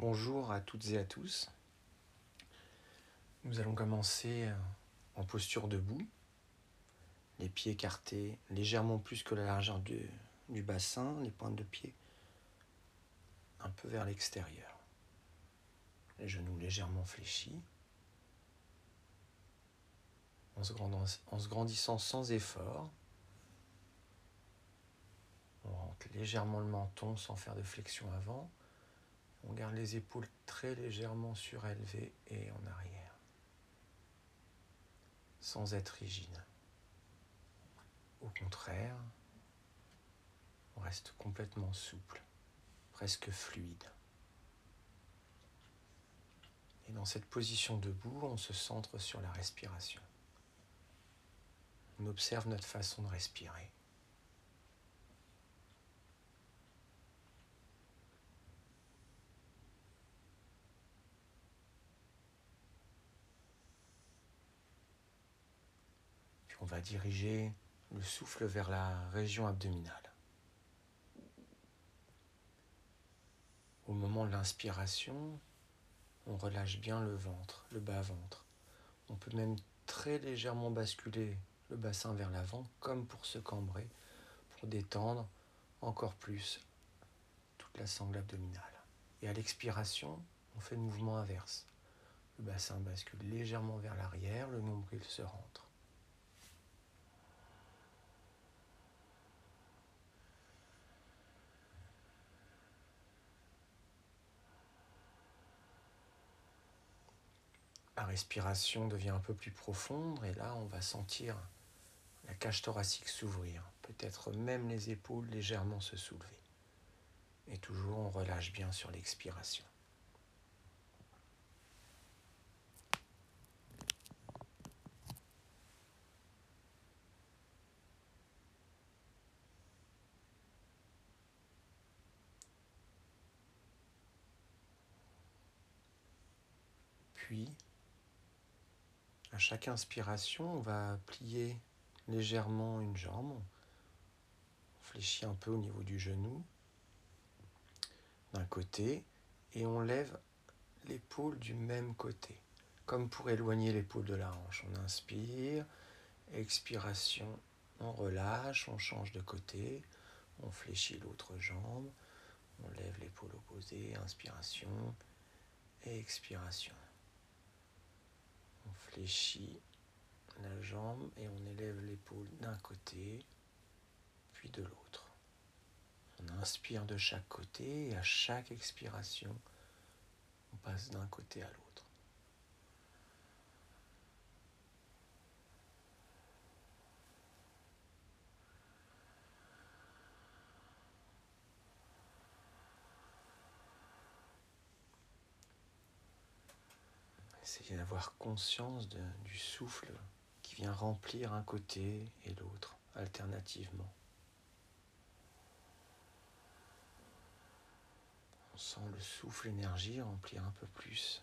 Bonjour à toutes et à tous. Nous allons commencer euh, en posture debout, les pieds écartés légèrement plus que la largeur du, bassin, les pointes de pied un peu vers l'extérieur. Les genoux légèrement fléchis, en se grandissant sans effort. On rentre légèrement le menton sans faire de flexion avant. On garde les épaules très légèrement surélevées et en arrière, sans être rigide. Au contraire, on reste complètement souple, presque fluide. Et dans cette position debout, on se centre sur la respiration. On observe notre façon de respirer. On va diriger le souffle vers la région abdominale. Au moment de l'inspiration, on relâche bien le ventre, le bas-ventre. On peut même très légèrement basculer le bassin vers l'avant comme pour se cambrer, pour détendre encore plus toute la sangle abdominale. Et à l'expiration, on fait le mouvement inverse. Le bassin bascule légèrement vers l'arrière, le nombril se rentre. La respiration devient un peu plus profonde et là on va sentir la cage thoracique s'ouvrir, peut-être même les épaules légèrement se soulever. Et toujours on relâche bien sur l'expiration. Puis chaque inspiration, on va plier légèrement une jambe. On fléchit un peu au niveau du genou d'un côté et on lève l'épaule du même côté, comme pour éloigner l'épaule de la hanche. On inspire, expiration, on relâche, on change de côté, on fléchit l'autre jambe, on lève l'épaule opposée, inspiration, expiration. Fléchit la jambe et on élève l'épaule d'un côté, puis de l'autre. On inspire de chaque côté et à chaque expiration, on passe d'un côté à l'autre. Essayez conscience du souffle qui vient remplir un côté et l'autre alternativement. On sent le souffle énergie remplir un peu plus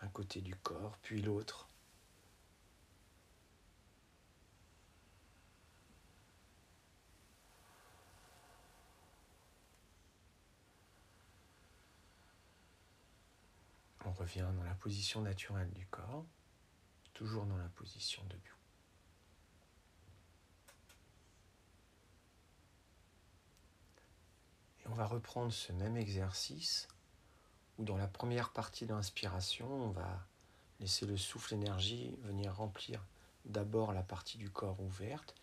un côté du corps, puis l'autre. On revient dans la position naturelle du corps, toujours dans la position debout. Et on va reprendre ce même exercice où dans la première partie de l'inspiration, on va laisser le souffle énergie venir remplir d'abord la partie du corps ouverte.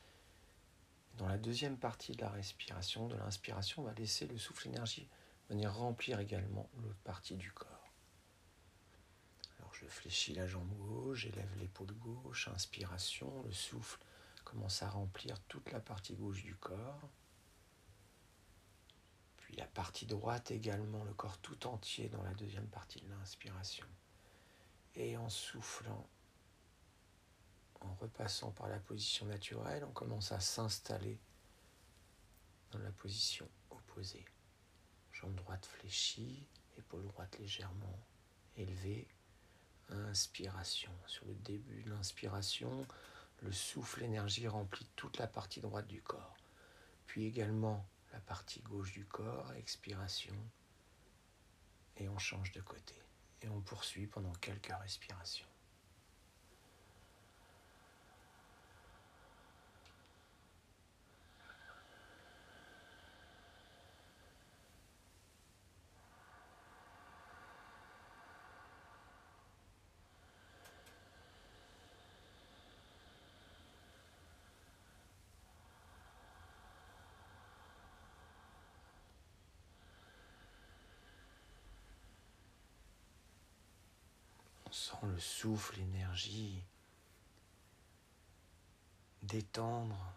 Dans la deuxième partie de la respiration, de l'inspiration, on va laisser le souffle énergie venir remplir également l'autre partie du corps. Je fléchis la jambe gauche, j'élève l'épaule gauche, inspiration, le souffle commence à remplir toute la partie gauche du corps. Puis la partie droite également, le corps tout entier dans la deuxième partie de l'inspiration. Et en soufflant, en repassant par la position naturelle, on commence à s'installer dans la position opposée. Jambe droite fléchie, épaule droite légèrement élevée, inspiration. Sur le début de l'inspiration, le souffle énergie remplit toute la partie droite du corps. Puis également la partie gauche du corps, expiration. Et on change de côté. Et on poursuit pendant quelques respirations. Sent le souffle, l'énergie détendre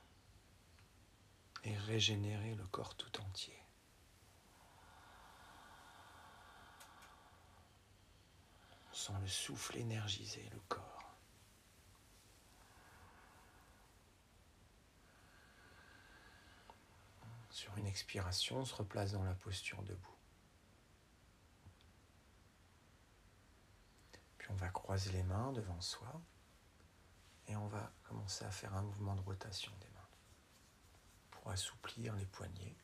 et régénérer le corps tout entier. Sent le souffle énergiser le corps. Sur une expiration, on se replace dans la posture debout. On va croiser les mains devant soi et on va commencer à faire un mouvement de rotation des mains pour assouplir les poignets,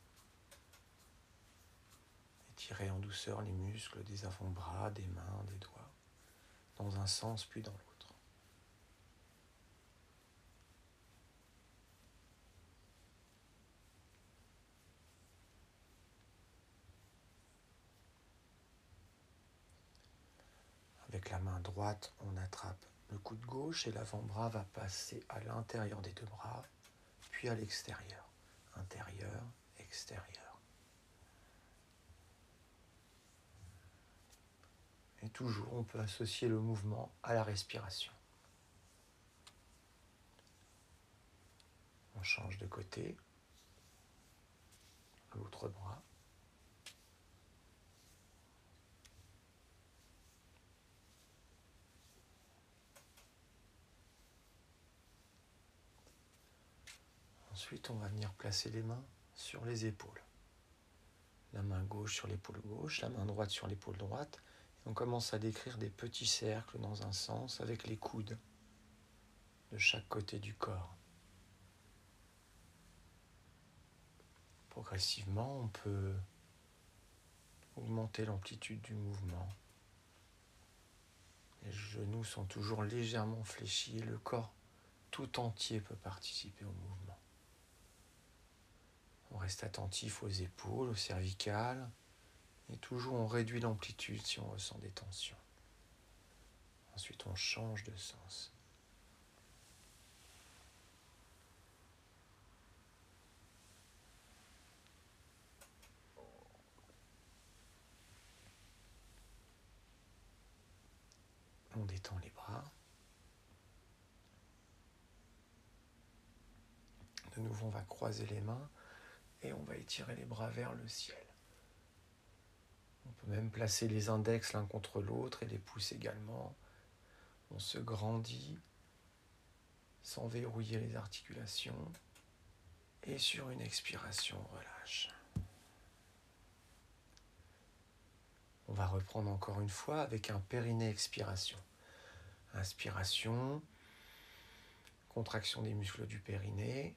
étirer en douceur les muscles des avant-bras, des mains, des doigts, dans un sens puis dans l'autre. Avec la main droite, on attrape le coude gauche et l'avant-bras va passer à l'intérieur des deux bras, puis à l'extérieur. Intérieur, extérieur. Et toujours, on peut associer le mouvement à la respiration. On change de côté. L'autre bras. Ensuite, on va venir placer les mains sur les épaules. La main gauche sur l'épaule gauche, la main droite sur l'épaule droite. On commence à décrire des petits cercles dans un sens avec les coudes de chaque côté du corps. Progressivement, on peut augmenter l'amplitude du mouvement. Les genoux sont toujours légèrement fléchis et le corps tout entier peut participer au mouvement. On reste attentif aux épaules, aux cervicales. Et toujours on réduit l'amplitude si on ressent des tensions. Ensuite on change de sens. On détend les bras. De nouveau, on va croiser les mains et on va étirer les bras vers le ciel. On peut même placer les index l'un contre l'autre et les pouces également. On se grandit sans verrouiller les articulations. Et sur une expiration, on relâche. On va reprendre encore une fois avec un périnée expiration. Inspiration, contraction des muscles du périnée,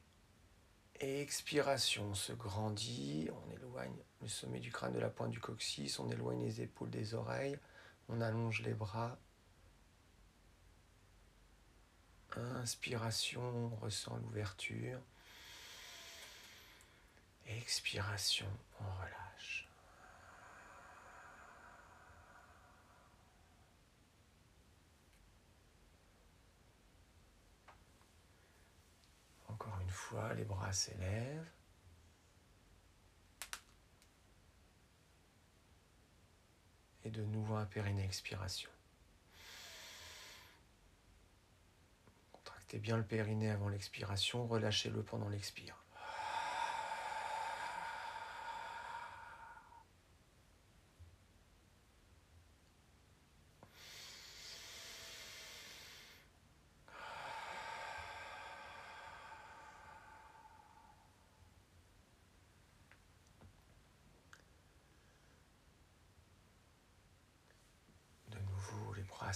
expiration, on se grandit, on éloigne le sommet du crâne de la pointe du coccyx, on éloigne les épaules des oreilles, on allonge les bras. Inspiration, on ressent l'ouverture. Expiration, on relâche. Encore une les bras s'élèvent. Et de nouveau un périnée expiration. Contractez bien le périnée avant l'expiration, relâchez-le pendant l'expire.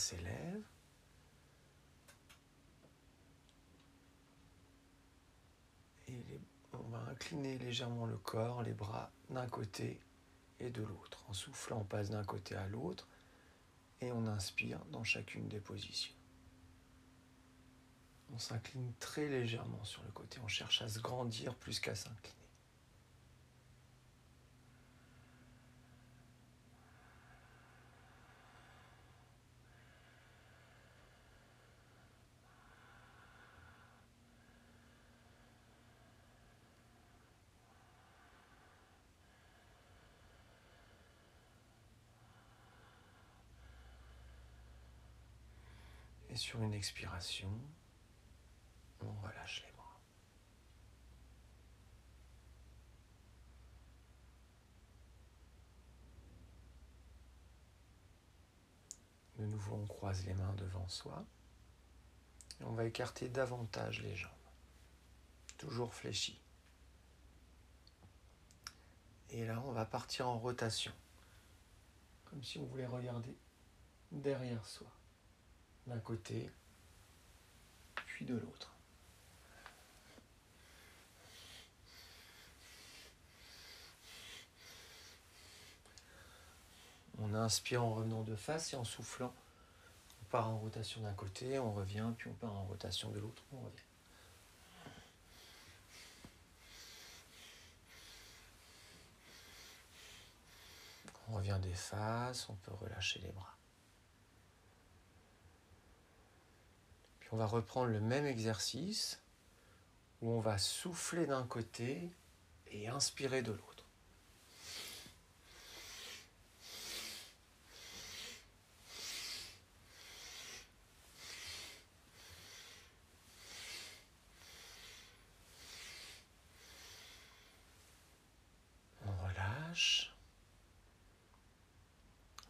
S'élève. Et on va incliner légèrement le corps, les bras d'un côté et de l'autre. En soufflant, on passe d'un côté à l'autre et on inspire dans chacune des positions. On s'incline très légèrement sur le côté, on cherche à se grandir plus qu'à s'incliner. Et sur une expiration, on relâche les bras. De nouveau, on croise les mains devant soi. Et on va écarter davantage les jambes. Toujours fléchies. Et là, on va partir en rotation. Comme si on voulait regarder derrière soi d'un côté, puis de l'autre. On inspire en revenant de face et en soufflant. On part en rotation d'un côté, on revient, puis on part en rotation de l'autre, on revient. On revient des faces, on peut relâcher les bras. On va reprendre le même exercice où on va souffler d'un côté et inspirer de l'autre. On relâche.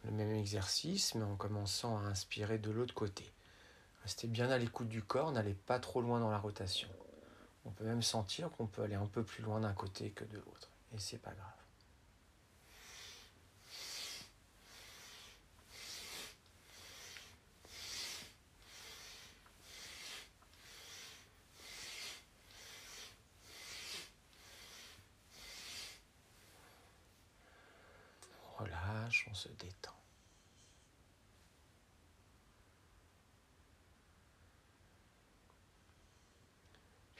Le même exercice, mais en commençant à inspirer de l'autre côté. Restez bien à l'écoute du corps, n'allez pas trop loin dans la rotation. On peut même sentir qu'on peut aller un peu plus loin d'un côté que de l'autre. Et c'est pas grave. On relâche, on se détend.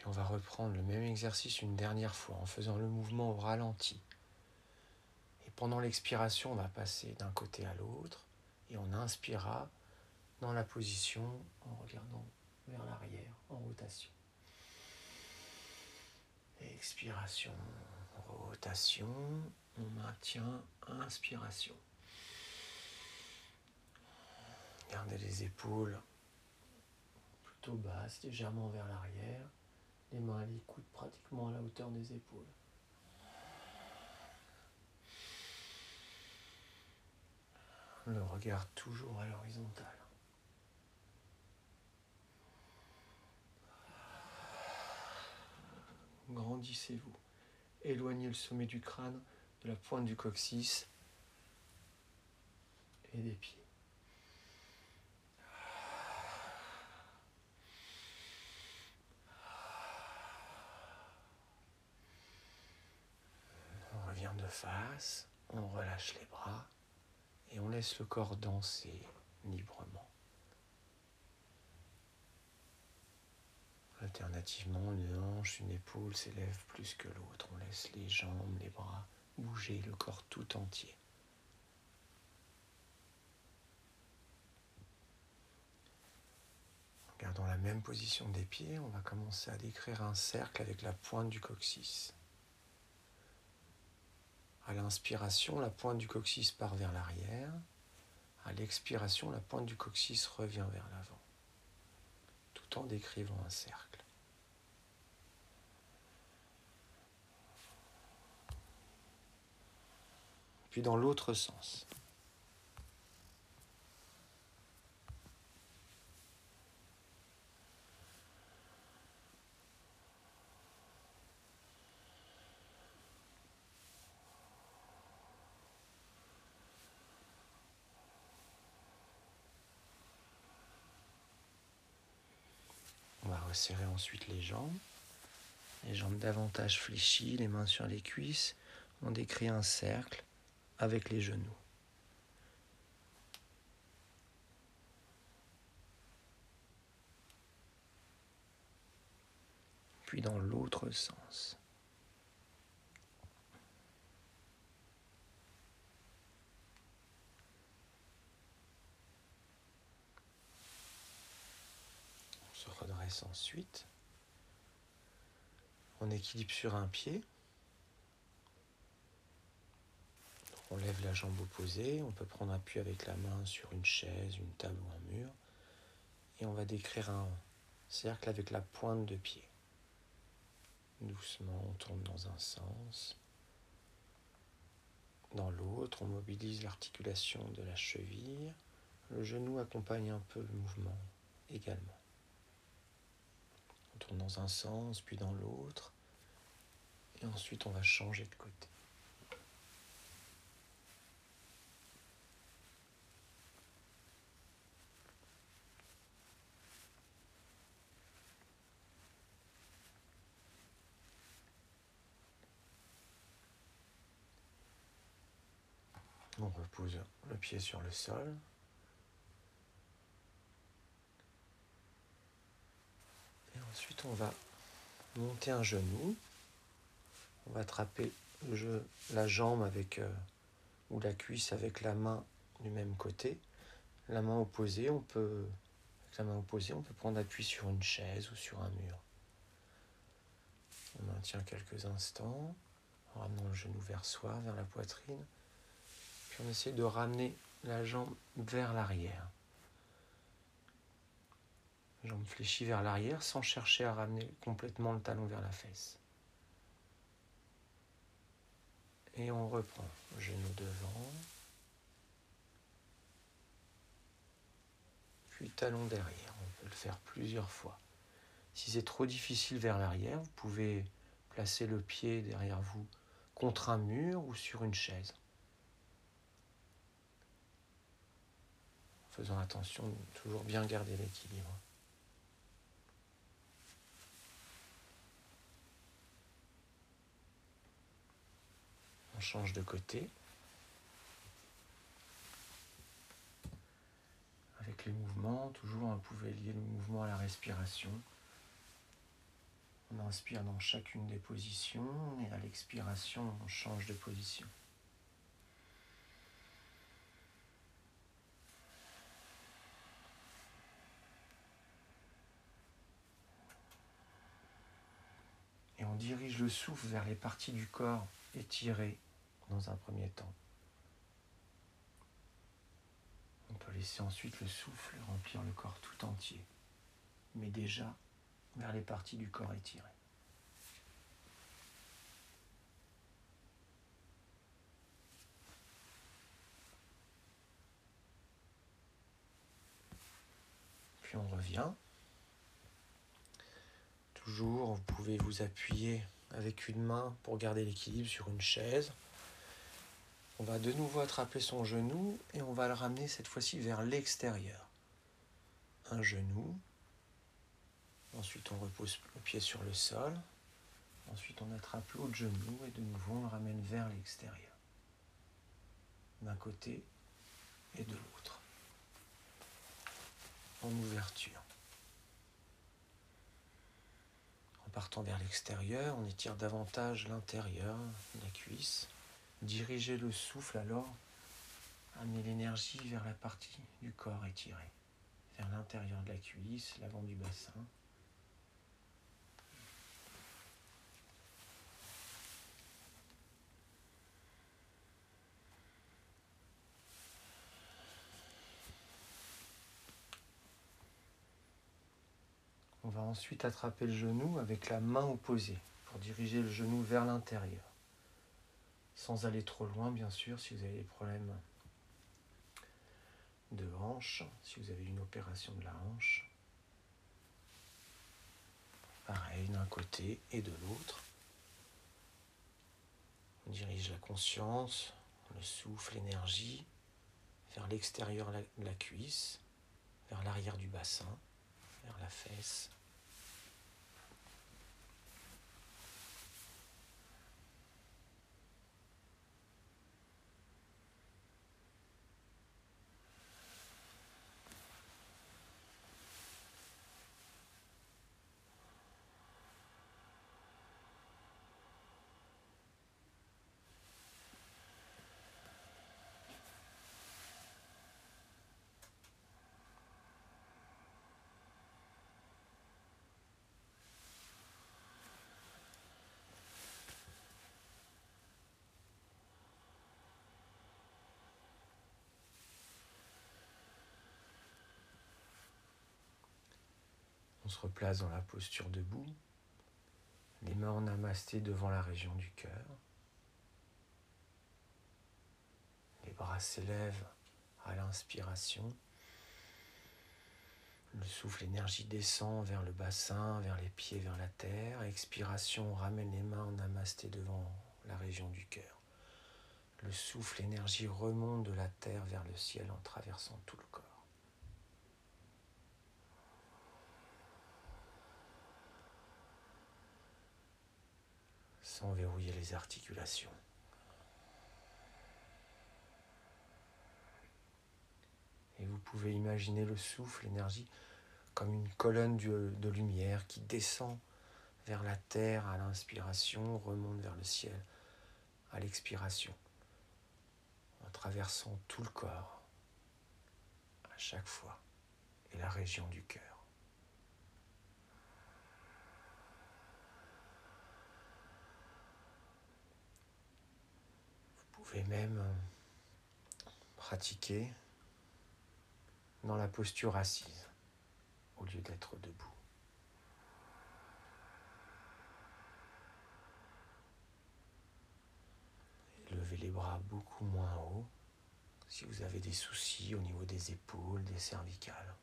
on va reprendre le même exercice une dernière fois en faisant le mouvement au ralenti. Et pendant l'expiration, on va passer d'un côté à l'autre et on inspirera dans la position en regardant vers l'arrière en rotation. Expiration, rotation, on maintient inspiration. Gardez les épaules plutôt basses, légèrement vers l'arrière les mains à l'écoute pratiquement à la hauteur des épaules. Le regard toujours à l'horizontale. Grandissez-vous. Éloignez le sommet du crâne de la pointe du coccyx et des pieds. Face, on relâche les bras et on laisse le corps danser librement. Alternativement, une hanche, une épaule s'élève plus que l'autre. On laisse les jambes, les bras bouger, le corps tout entier. Gardons la même position des pieds, on va commencer à décrire un cercle avec la pointe du coccyx. À l'inspiration, la pointe du coccyx part vers l'arrière. À l'expiration, la pointe du coccyx revient vers l'avant, tout en décrivant un cercle. Puis dans l'autre sens. Serrez ensuite les jambes. Les jambes davantage fléchies, les mains sur les cuisses. On décrit un cercle avec les genoux. Puis dans l'autre sens. On se ensuite. On équilibre sur un pied. On lève la jambe opposée. On peut prendre appui avec la main sur une chaise, une table ou un mur. Et on va décrire un cercle avec la pointe de pied. Doucement, on tourne dans un sens. Dans l'autre, on mobilise l'articulation de la cheville. Le genou accompagne un peu le mouvement également. On tourne dans un sens, puis dans l'autre. Et ensuite, on va changer de côté. On repose le pied sur le sol. Et ensuite, on va monter un genou. On va attraper la jambe avec euh, ou la cuisse avec la main du même côté. La main opposée, on peut la main opposée, on peut prendre appui sur une chaise ou sur un mur. On maintient quelques instants en ramenant le genou vers soi, vers la poitrine on essaie de ramener la jambe vers l'arrière. Jambe fléchie vers l'arrière sans chercher à ramener complètement le talon vers la fesse. Et on reprend. Genou devant. Puis talon derrière. On peut le faire plusieurs fois. Si c'est trop difficile vers l'arrière, vous pouvez placer le pied derrière vous contre un mur ou sur une chaise. faisant attention toujours bien garder l'équilibre. On change de côté. Avec les mouvements, toujours on pouvait lier le mouvement à la respiration. On inspire dans chacune des positions et à l'expiration, on change de position. dirige le souffle vers les parties du corps étirées dans un premier temps. On peut laisser ensuite le souffle remplir le corps tout entier, mais déjà vers les parties du corps étirées. Puis on revient Toujours, vous pouvez vous appuyer avec une main pour garder l'équilibre sur une chaise. On va de nouveau attraper son genou et on va le ramener cette fois-ci vers l'extérieur. Un genou. Ensuite, on repose le pied sur le sol. Ensuite, on attrape l'autre genou et de nouveau, on le ramène vers l'extérieur. D'un côté et de l'autre. En ouverture. partant vers l'extérieur, on étire davantage l'intérieur, la cuisse. Dirigez le souffle alors, amenez l'énergie vers la partie du corps étirée, vers l'intérieur de la cuisse, l'avant du bassin. On va ensuite attraper le genou avec la main opposée pour diriger le genou vers l'intérieur. Sans aller trop loin, bien sûr, si vous avez des problèmes de hanche, si vous avez une opération de la hanche. Pareil d'un côté et de l'autre. On dirige la conscience, le souffle, l'énergie vers l'extérieur de la cuisse, vers l'arrière du bassin, vers la fesse. On se replace dans la posture debout, les mains en namasté devant la région du cœur. Les bras s'élèvent à l'inspiration. Le souffle énergie descend vers le bassin, vers les pieds, vers la terre. Expiration, on ramène les mains en namasté devant la région du cœur. Le souffle énergie remonte de la terre vers le ciel en traversant tout le corps. Sans verrouiller les articulations. Et vous pouvez imaginer le souffle, l'énergie, comme une colonne de lumière qui descend vers la terre à l'inspiration, remonte vers le ciel à l'expiration, en traversant tout le corps à chaque fois et la région du cœur. Vous pouvez même pratiquer dans la posture assise au lieu d'être debout. levez les bras beaucoup moins haut si vous avez des soucis au niveau des épaules, des cervicales.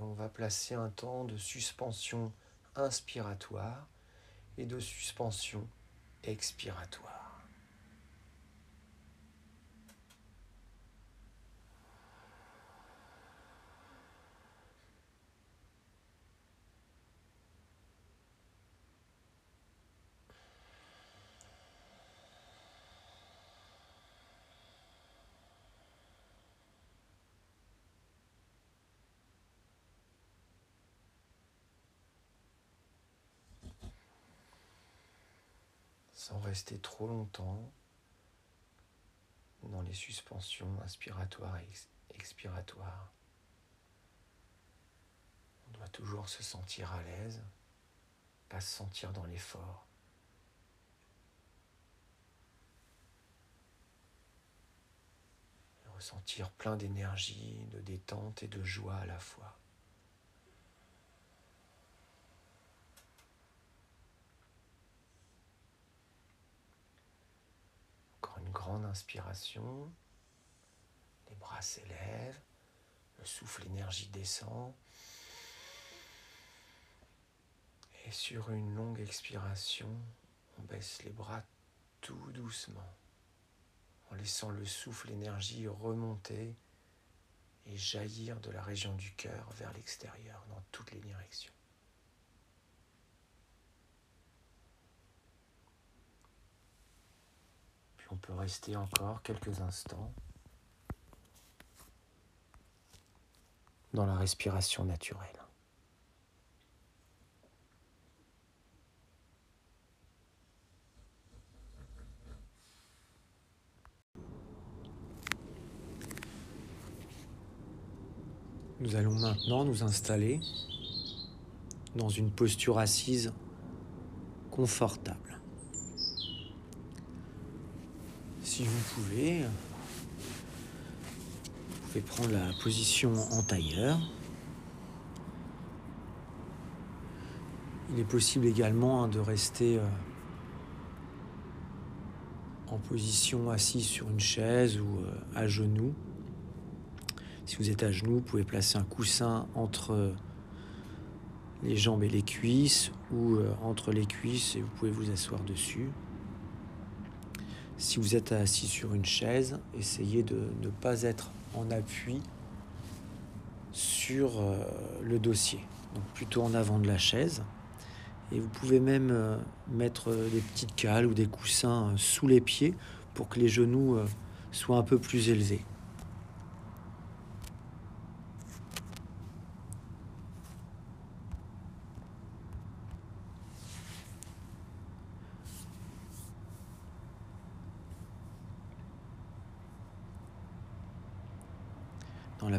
on va placer un temps de suspension inspiratoire et de suspension expiratoire. Sans rester trop longtemps dans les suspensions inspiratoires et expiratoires. On doit toujours se sentir à l'aise, pas se sentir dans l'effort. Ressentir plein d'énergie, de détente et de joie à la fois. Grande inspiration, les bras s'élèvent, le souffle énergie descend. Et sur une longue expiration, on baisse les bras tout doucement, en laissant le souffle énergie remonter et jaillir de la région du cœur vers l'extérieur dans toutes les directions. On peut rester encore quelques instants dans la respiration naturelle? Nous allons maintenant nous installer dans une posture assise confortable. Si vous pouvez, vous pouvez prendre la position en tailleur. Il est possible également hein, de rester euh, en position assis sur une chaise ou euh, à genoux. Si vous êtes à genoux, vous pouvez placer un coussin entre les jambes et les cuisses ou euh, entre les cuisses et vous pouvez vous asseoir dessus. Si vous êtes assis sur une chaise, essayez de ne pas être en appui sur euh, le dossier, donc plutôt en avant de la chaise. Et vous pouvez même euh, mettre des petites cales ou des coussins euh, sous les pieds pour que les genoux soient un peu plus élevés.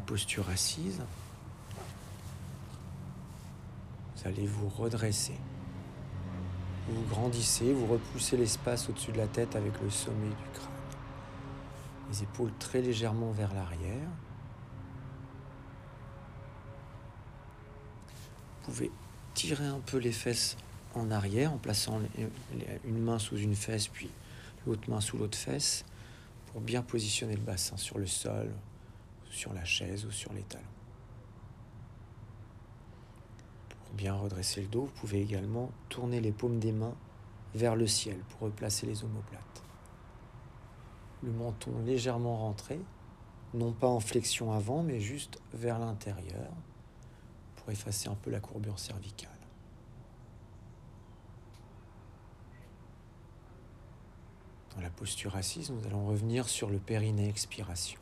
Posture assise, vous allez vous redresser. Vous grandissez, vous repoussez l'espace au-dessus de la tête avec le sommet du crâne. Les épaules très légèrement vers l'arrière. Vous pouvez tirer un peu les fesses en arrière en plaçant une main sous une fesse puis l'autre main sous l'autre fesse pour bien positionner le bassin sur le sol, sur la chaise ou sur les talons. Pour bien redresser le dos, vous pouvez également tourner les paumes des mains vers le ciel pour replacer les omoplates. Le menton légèrement rentré, non pas en flexion avant, mais juste vers l'intérieur pour effacer un peu la courbure cervicale. Dans la posture assise, nous allons revenir sur le périnée expiration.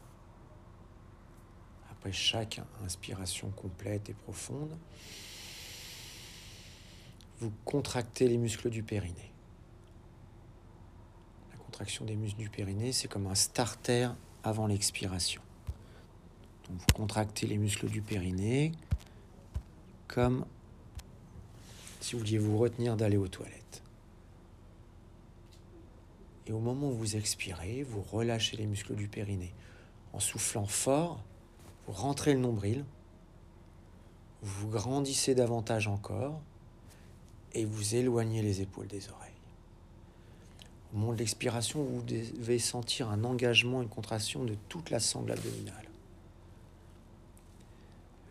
Après chaque inspiration complète et profonde, vous contractez les muscles du périnée. La contraction des muscles du périnée, c'est comme un starter avant l'expiration. Donc vous contractez les muscles du périnée comme si vous vouliez vous retenir d'aller aux toilettes. Et au moment où vous expirez, vous relâchez les muscles du périnée. En soufflant fort, vous rentrez le nombril, vous grandissez davantage encore et vous éloignez les épaules des oreilles. Au moment de l'expiration, vous devez sentir un engagement, une contraction de toute la sangle abdominale.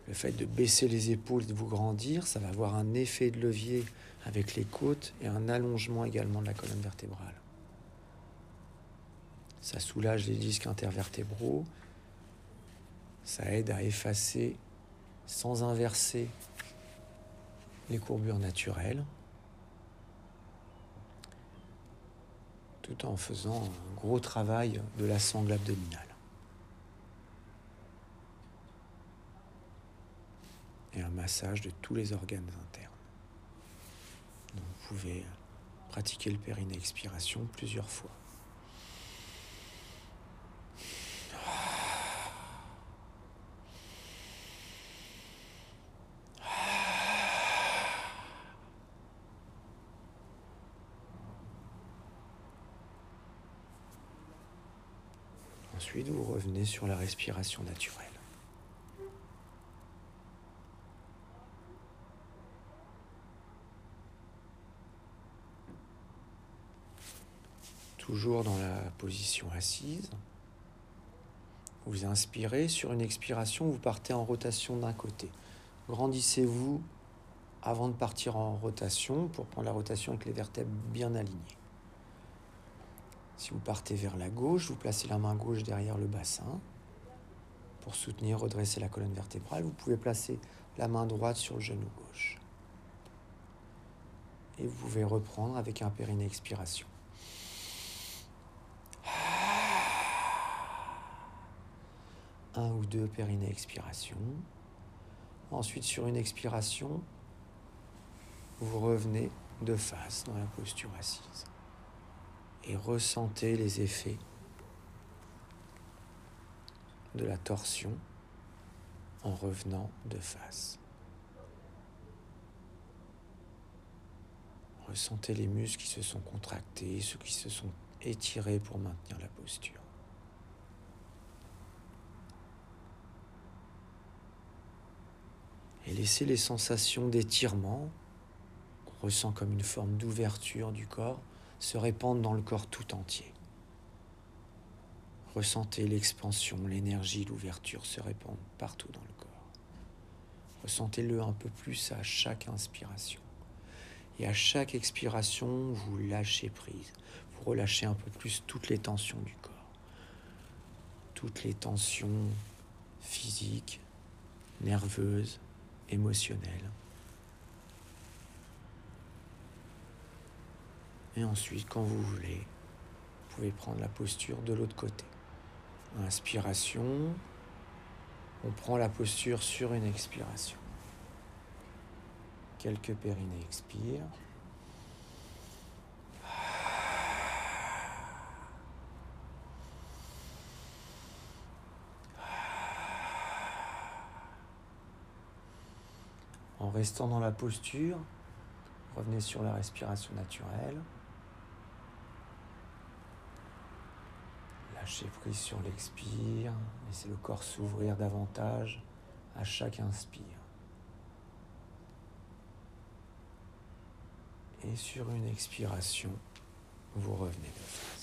Le fait de baisser les épaules et de vous grandir, ça va avoir un effet de levier avec les côtes et un allongement également de la colonne vertébrale. Ça soulage les disques intervertébraux. Ça aide à effacer sans inverser les courbures naturelles. Tout en faisant un gros travail de la sangle abdominale. Et un massage de tous les organes internes. vous pouvez pratiquer le périnée expiration plusieurs fois. Vous revenez sur la respiration naturelle. Toujours dans la position assise. Vous inspirez, sur une expiration, vous partez en rotation d'un côté. Grandissez-vous avant de partir en rotation pour prendre la rotation avec les vertèbres bien alignées. Si vous partez vers la gauche, vous placez la main gauche derrière le bassin pour soutenir, redresser la colonne vertébrale. Vous pouvez placer la main droite sur le genou gauche. Et vous pouvez reprendre avec un périnée expiration. Un ou deux périnées expiration. Ensuite, sur une expiration, vous revenez de face dans la posture assise et ressentez les effets de la torsion en revenant de face. Ressentez les muscles qui se sont contractés, ceux qui se sont étirés pour maintenir la posture. Et laissez les sensations d'étirement, qu'on ressent comme une forme d'ouverture du corps, se répandre dans le corps tout entier. Ressentez l'expansion, l'énergie, l'ouverture se répandre partout dans le corps. Ressentez-le un peu plus à chaque inspiration. Et à chaque expiration, vous lâchez prise. Vous relâchez un peu plus toutes les tensions du corps. Toutes les tensions physiques, nerveuses, émotionnelles. Et ensuite, quand vous voulez, vous pouvez prendre la posture de l'autre côté. Inspiration, on prend la posture sur une expiration. Quelques périnées expirent. En restant dans la posture, revenez sur la respiration naturelle. Lâchez prise sur l'expire, laissez le corps s'ouvrir davantage à chaque inspire. Et sur une expiration, vous revenez de face.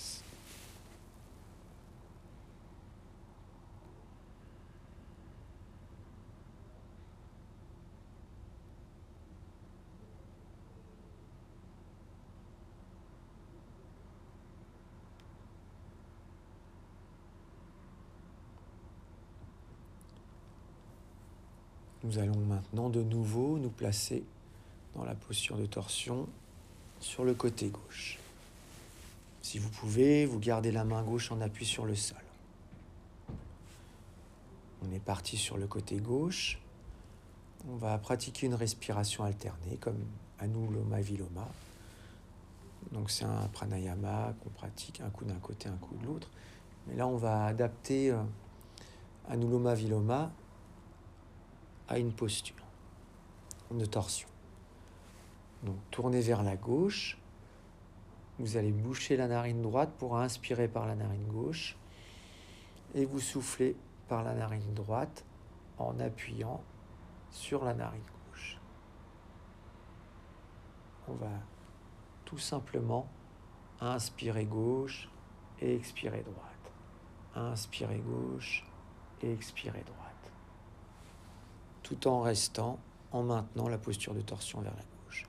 Nous allons maintenant de nouveau nous placer dans la posture de torsion sur le côté gauche. Si vous pouvez, vous gardez la main gauche en appui sur le sol. On est parti sur le côté gauche. On va pratiquer une respiration alternée comme Anuloma Viloma. Donc c'est un pranayama qu'on pratique un coup d'un côté, un coup de l'autre. Mais là, on va adapter euh, Anuloma Viloma à une posture de torsion. Donc tournez vers la gauche. Vous allez boucher la narine droite pour inspirer par la narine gauche et vous soufflez par la narine droite en appuyant sur la narine gauche. On va tout simplement inspirer gauche et expirer droite. Inspirer gauche et expirer droite tout en restant, en maintenant la posture de torsion vers la gauche.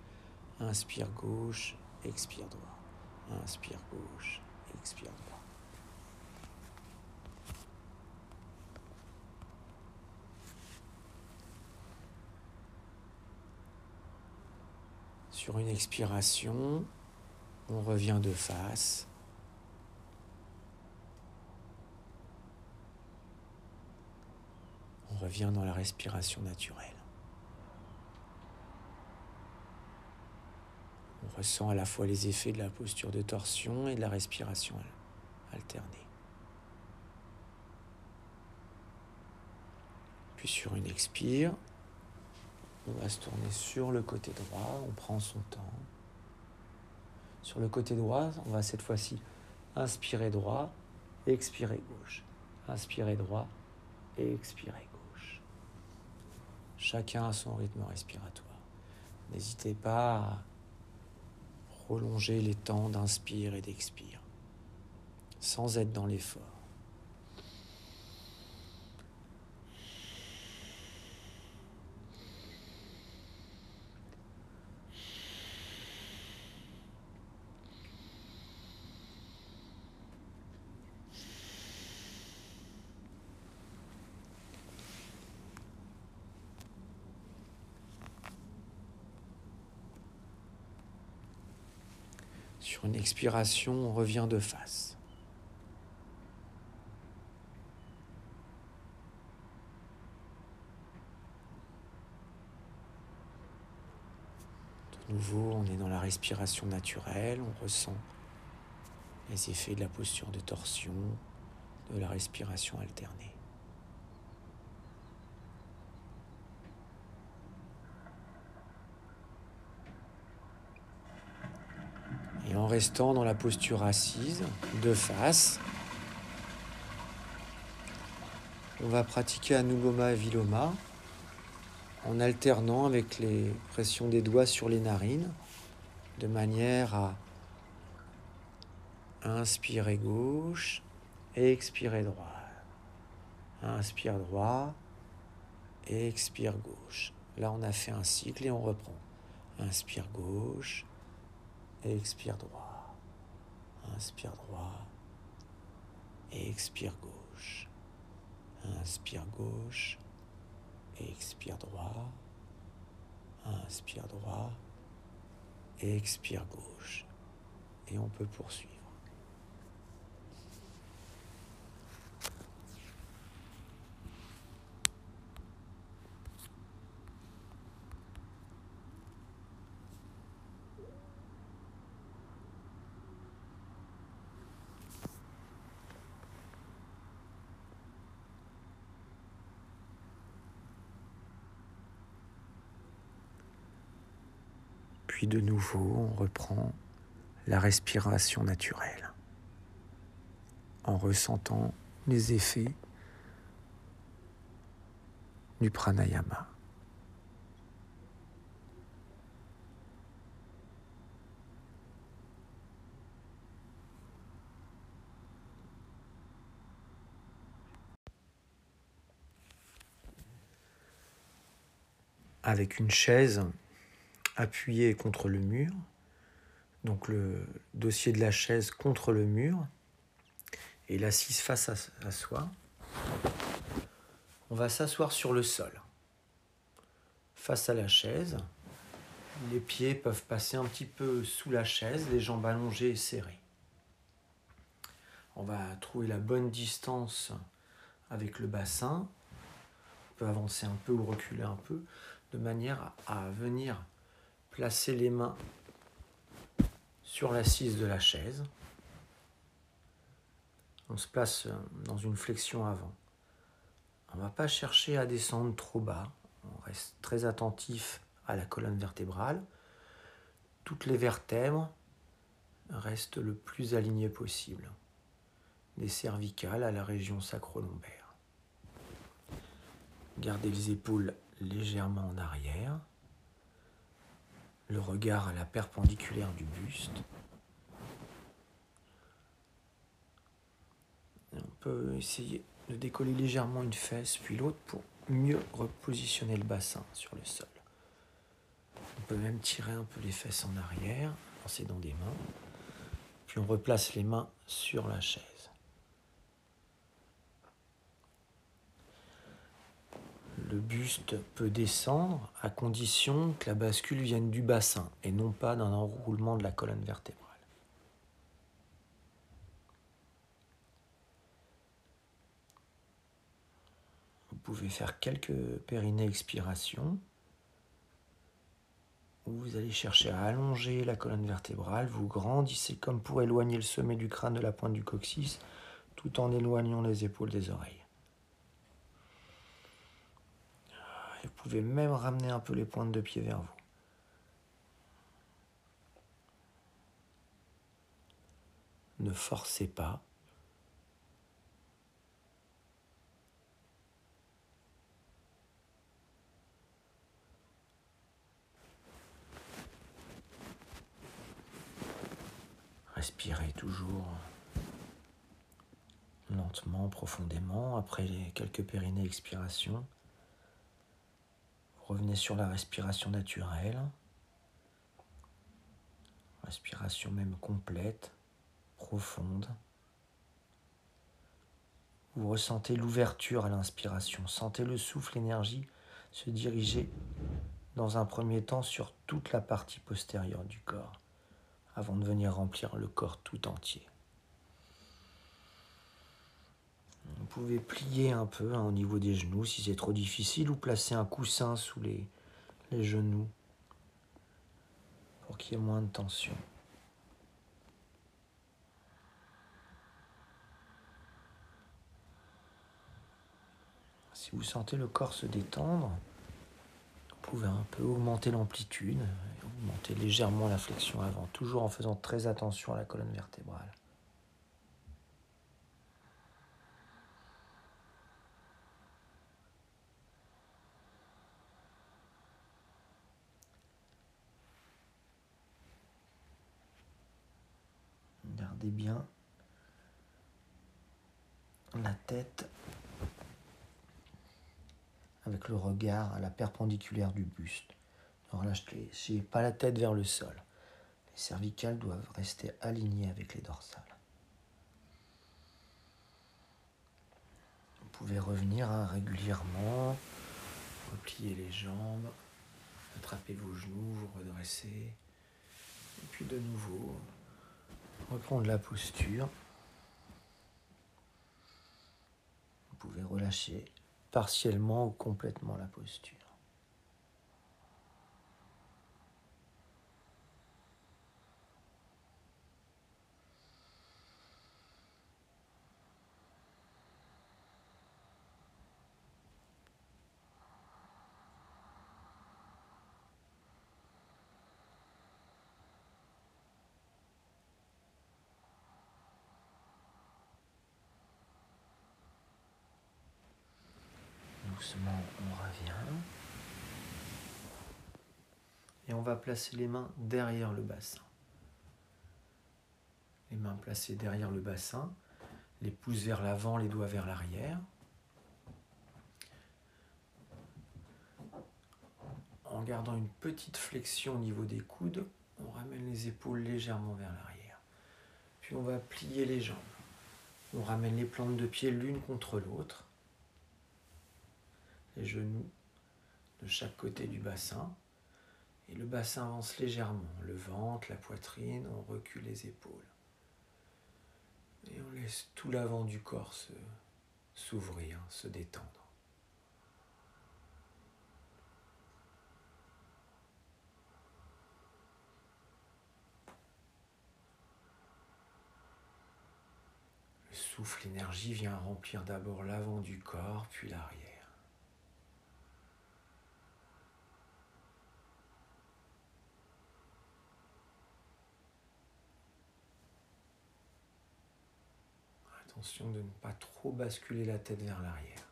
Inspire gauche, expire droit. Inspire gauche, expire droit. Sur une expiration, on revient de face. Dans la respiration naturelle. On ressent à la fois les effets de la posture de torsion et de la respiration alternée. Puis sur une expire, on va se tourner sur le côté droit, on prend son temps. Sur le côté droit, on va cette fois-ci inspirer droit, expirer gauche. Inspirer droit et expirer Chacun a son rythme respiratoire. N'hésitez pas à prolonger les temps d'inspire et d'expire, sans être dans l'effort. Sur une expiration, on revient de face. De nouveau, on est dans la respiration naturelle, on ressent les effets de la posture de torsion, de la respiration alternée. En restant dans la posture assise, de face, on va pratiquer Anuloma et Viloma en alternant avec les pressions des doigts sur les narines de manière à inspirer gauche et expirer droit. Inspire droit et expire gauche. Là, on a fait un cycle et on reprend. Inspire gauche expire droit. Inspire droit expire gauche. Inspire gauche expire droit. Inspire droit expire gauche. Et on peut poursuivre. De nouveau, on reprend la respiration naturelle en ressentant les effets du pranayama. Avec une chaise appuyée contre le mur, donc le dossier de la chaise contre le mur, et l'assise face à, soi. On va s'asseoir sur le sol, face à la chaise. Les pieds peuvent passer un petit peu sous la chaise, les jambes allongées et serrées. On va trouver la bonne distance avec le bassin. On peut avancer un peu ou reculer un peu, de manière à venir placer les mains sur l'assise de la chaise. On se place euh, dans une flexion avant. On ne va pas chercher à descendre trop bas. On reste très attentif à la colonne vertébrale. Toutes les vertèbres restent le plus alignées possible. Les cervicales à la région sacro-lombaire. Gardez les épaules légèrement en arrière regard à la perpendiculaire du buste. on peut essayer de décoller légèrement une fesse puis l'autre pour mieux repositionner le bassin sur le sol. On peut même tirer un peu les fesses en arrière, lancer dans des mains, puis on replace les mains sur la chaise. Le buste peut descendre à condition que la bascule vienne du bassin et non pas d'un enroulement de la colonne vertébrale. Vous pouvez faire quelques périnées expirations où vous allez chercher à allonger la colonne vertébrale, vous grandissez comme pour éloigner le sommet du crâne de la pointe du coccyx tout en éloignant les épaules des oreilles. Vous pouvez même ramener un peu les pointes de pied vers vous. Ne forcez pas. Respirez toujours lentement, profondément, après quelques périnées expirations. Revenez sur la respiration naturelle. Respiration même complète, profonde. Vous ressentez l'ouverture à l'inspiration. Sentez le souffle, l'énergie se diriger dans un premier temps sur toute la partie postérieure du corps, avant de venir remplir le corps tout entier. Vous pouvez plier un peu hein, au niveau des genoux si c'est trop difficile ou placer un coussin sous les, les genoux pour qu'il y ait moins de tension. Si vous sentez le corps se détendre, vous pouvez un peu augmenter l'amplitude, augmenter légèrement la flexion avant, toujours en faisant très attention à la colonne vertébrale. bien la tête avec le regard à la perpendiculaire du buste. Ne relâchez pas la tête vers le sol. Les cervicales doivent rester alignées avec les dorsales. Vous pouvez revenir hein, régulièrement, replier les jambes, attraper vos genoux, vous redresser, et puis de nouveau reprendre la posture. Vous pouvez relâcher partiellement ou complètement la posture. doucement, on revient. On va placer les mains derrière le bassin. Les mains placées derrière le bassin, les pouces vers l'avant, les doigts vers l'arrière. En gardant une petite flexion au niveau des coudes, on ramène les épaules légèrement vers l'arrière. Puis on va plier les jambes. On ramène les plantes de pied l'une contre l'autre. Les genoux de chaque côté du bassin. Et le bassin avance légèrement. Le ventre, la poitrine, on recule les épaules. Et on laisse tout l'avant du corps s'ouvrir, se détendre. Le souffle, l'énergie vient remplir d'abord l'avant du corps, puis l'arrière. Attention de ne pas trop basculer la tête vers l'arrière.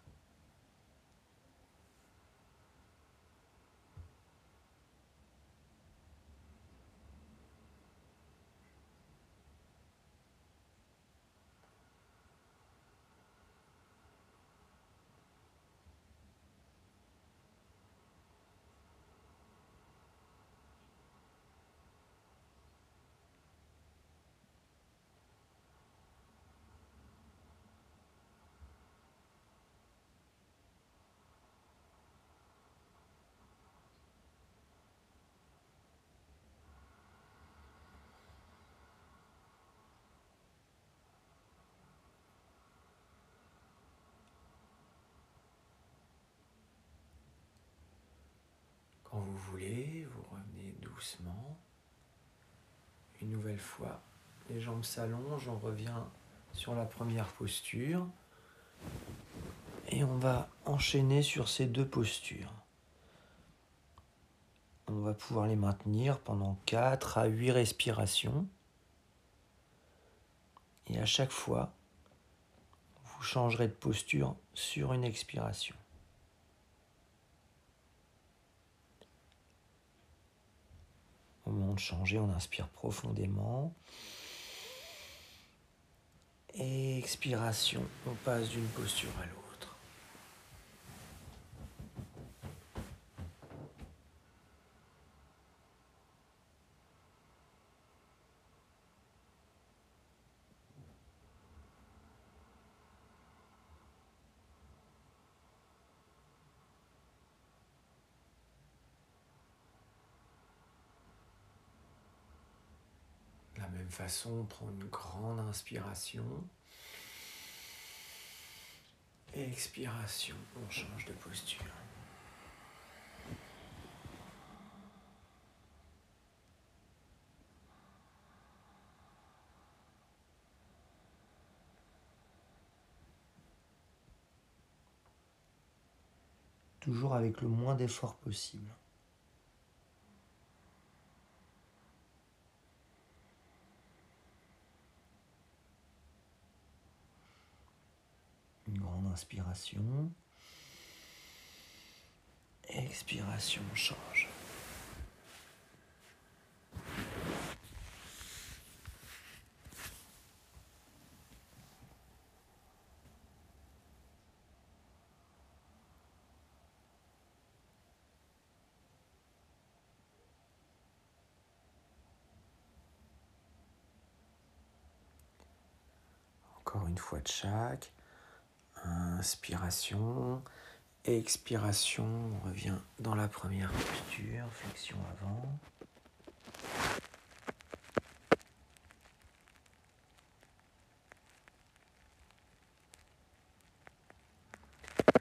Quand vous vous revenez doucement. Une nouvelle fois, les jambes s'allongent, on revient sur la première posture. Et on va enchaîner sur ces deux postures. On va pouvoir les maintenir pendant 4 à 8 respirations. Et à chaque fois, vous changerez de posture sur une expiration. Moment de changer, on inspire profondément. Et expiration, on passe d'une posture à l'autre. Façon, on prend une grande inspiration. Expiration, on change de posture. Toujours avec le moins d'effort possible. Inspiration. Expiration change. Encore une fois de chaque. Inspiration, expiration, on revient dans la première posture, flexion avant.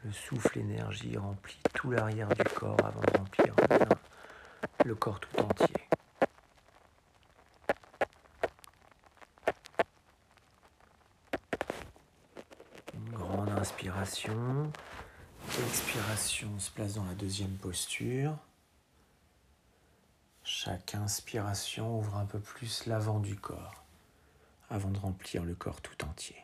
Le souffle énergie remplit tout l'arrière du corps avant de remplir le corps tout entier. inspiration. Expiration, on se place dans la deuxième posture. Chaque inspiration ouvre un peu plus l'avant du corps avant de remplir le corps tout entier.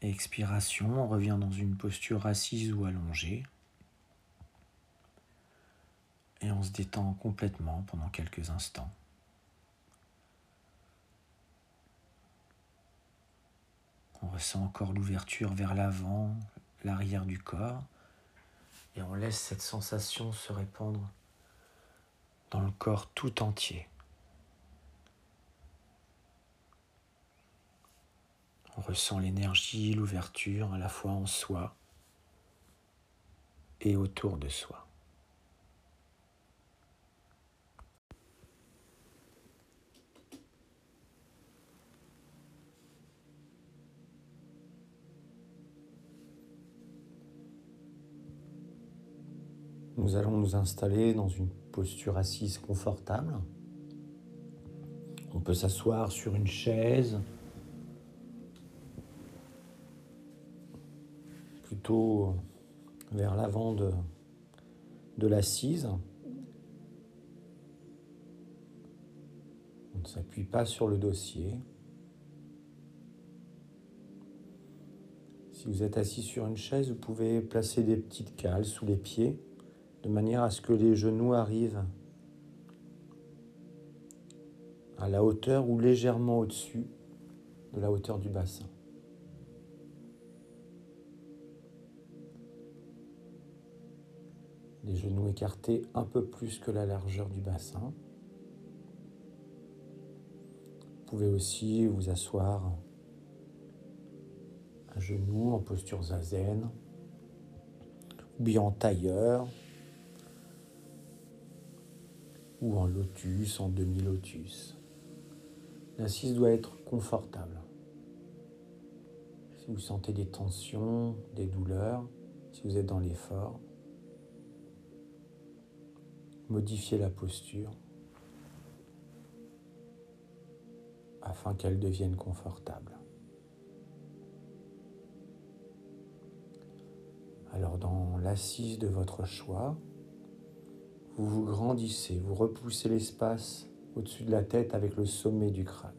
Expiration, on revient dans une posture assise ou allongée. Et on se détend complètement pendant quelques instants. On ressent encore l'ouverture vers l'avant, l'arrière du corps. Et on laisse cette sensation se répandre dans le corps tout entier. On ressent l'énergie, l'ouverture à la fois en soi et autour de soi. Nous allons nous installer dans une posture assise confortable. On peut s'asseoir sur une chaise, plutôt vers l'avant de, de l'assise. On ne s'appuie pas sur le dossier. Si vous êtes assis sur une chaise, vous pouvez placer des petites cales sous les pieds de manière à ce que les genoux arrivent à la hauteur ou légèrement au-dessus de la hauteur du bassin. Les genoux écartés un peu plus que la largeur du bassin. Vous pouvez aussi vous asseoir à genoux en posture zazen ou bien en tailleur ou en lotus, en demi-lotus. L'assise doit être confortable. Si vous sentez des tensions, des douleurs, si vous êtes dans l'effort, modifiez la posture afin qu'elle devienne confortable. Alors dans l'assise de votre choix, vous vous grandissez, vous repoussez l'espace au-dessus de la tête avec le sommet du crâne.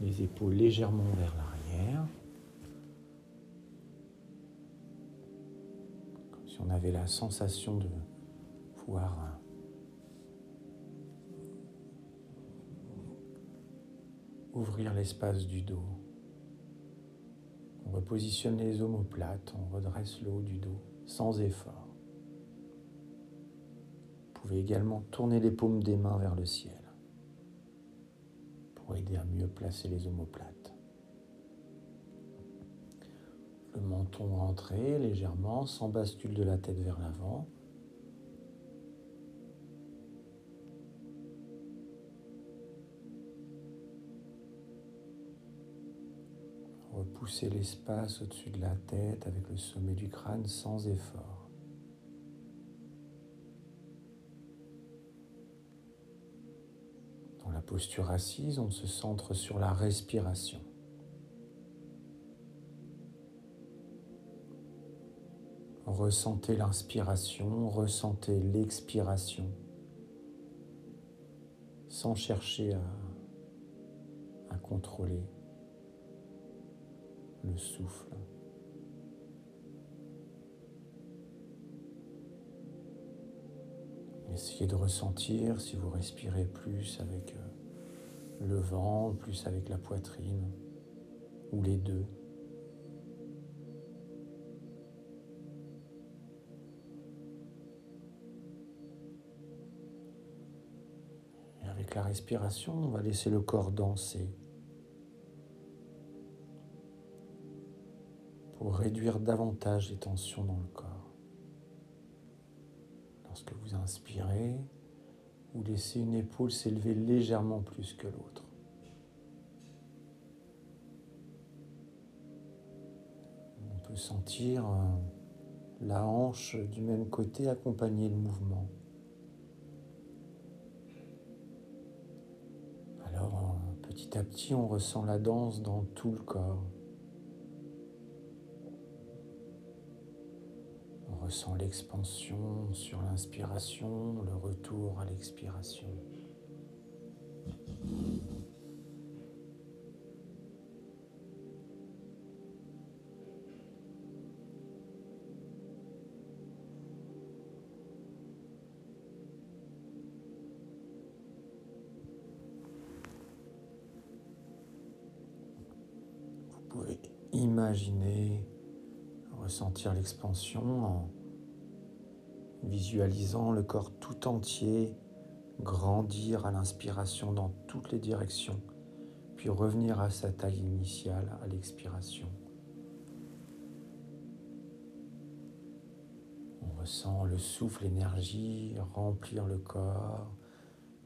Les épaules légèrement vers l'arrière. Comme si on avait la sensation de pouvoir ouvrir l'espace du dos. On repositionne les omoplates, on redresse le haut du dos sans effort. Pouvez également tourner les paumes des mains vers le ciel pour aider à mieux placer les omoplates. Le menton rentré légèrement sans bascule de la tête vers l'avant. Repoussez l'espace au-dessus de la tête avec le sommet du crâne sans effort. Posture assise, on se centre sur la respiration. Ressentez l'inspiration, ressentez l'expiration, sans chercher à, à contrôler le souffle. Essayez de ressentir si vous respirez plus avec euh, le ventre, plus avec la poitrine, ou les deux. Et avec la respiration, on va laisser le corps danser pour réduire davantage les tensions dans le corps. Lorsque vous inspirez, ou laissez une épaule s'élever légèrement plus que l'autre. On peut sentir euh, la hanche du même côté accompagner le mouvement. Alors petit à petit on ressent la danse dans tout le corps. ressent l'expansion sur l'inspiration, le retour à l'expiration. Vous pouvez imaginer ressentir l'expansion en visualisant le corps tout entier grandir à l'inspiration dans toutes les directions, puis revenir à sa taille initiale à l'expiration. On ressent le souffle, l'énergie remplir le corps,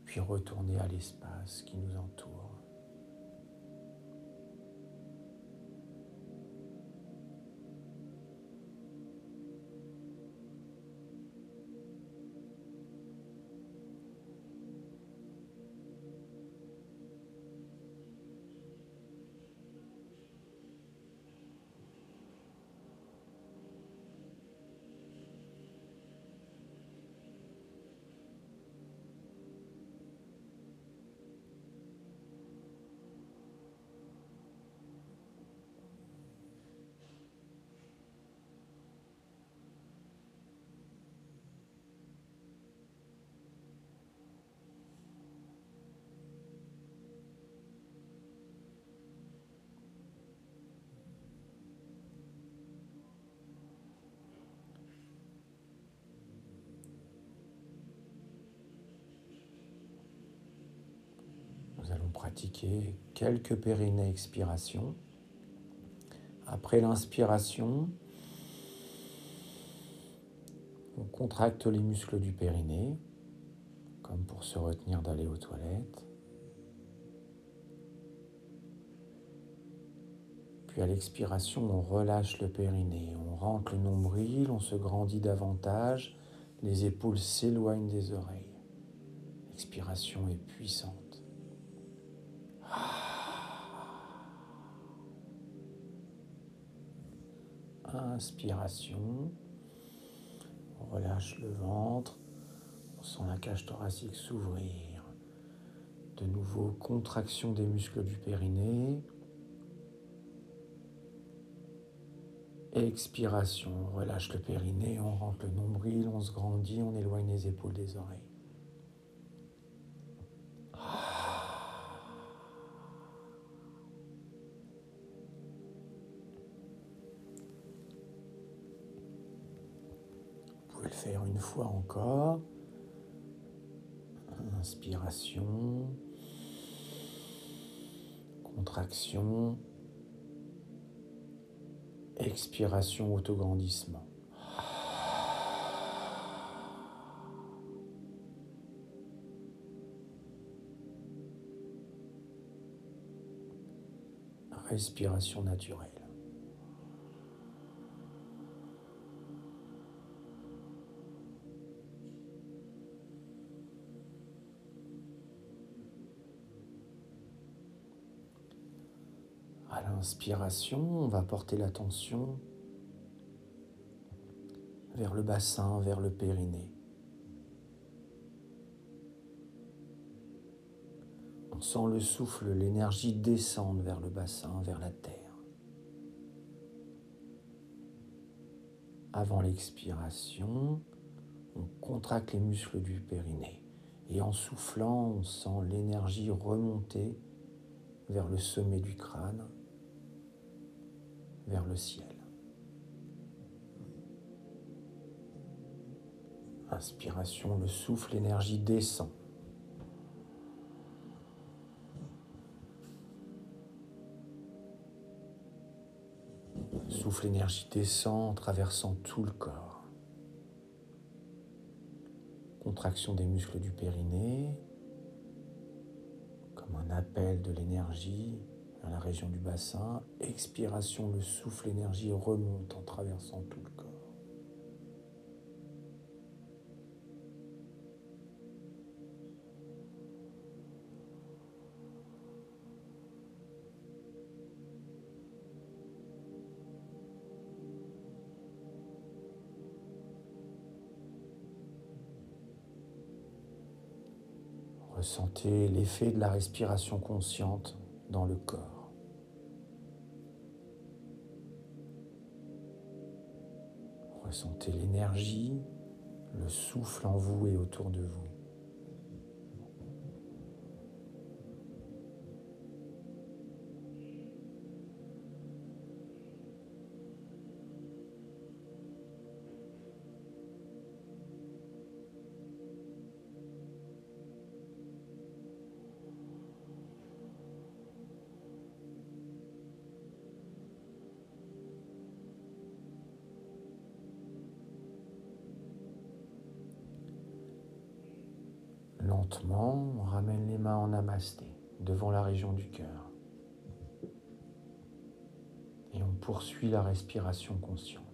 puis retourner à l'espace qui nous entoure. Pratiquer quelques périnées expiration. Après l'inspiration, on contracte les muscles du périnée, comme pour se retenir d'aller aux toilettes. Puis à l'expiration, on relâche le périnée, on rentre le nombril, on se grandit davantage, les épaules s'éloignent des oreilles. L'expiration est puissante. Inspiration. On relâche le ventre. On sent la cage thoracique s'ouvrir. De nouveau, contraction des muscles du périnée. Expiration, on relâche le périnée, on rentre le nombril, on se grandit, on éloigne les épaules des oreilles. Fois encore. Inspiration, contraction, expiration, autograndissement. Respiration naturelle. L'inspiration, on va porter l'attention vers le bassin, vers le périnée. On sent le souffle, l'énergie descendre vers le bassin, vers la terre. Avant l'expiration, on contracte les muscles du périnée. Et en soufflant, on sent l'énergie remonter vers le sommet du crâne vers le ciel. Inspiration, le souffle, l'énergie descend. Souffle, l'énergie descend en traversant tout le corps. Contraction des muscles du périnée, comme un appel de l'énergie à la région du bassin. Expiration, le souffle, l'énergie remonte en traversant tout le corps. Ressentez l'effet de la respiration consciente dans le corps. Ressentez l'énergie, le souffle en vous et autour de vous. Devant la région du cœur. Et on poursuit la respiration consciente.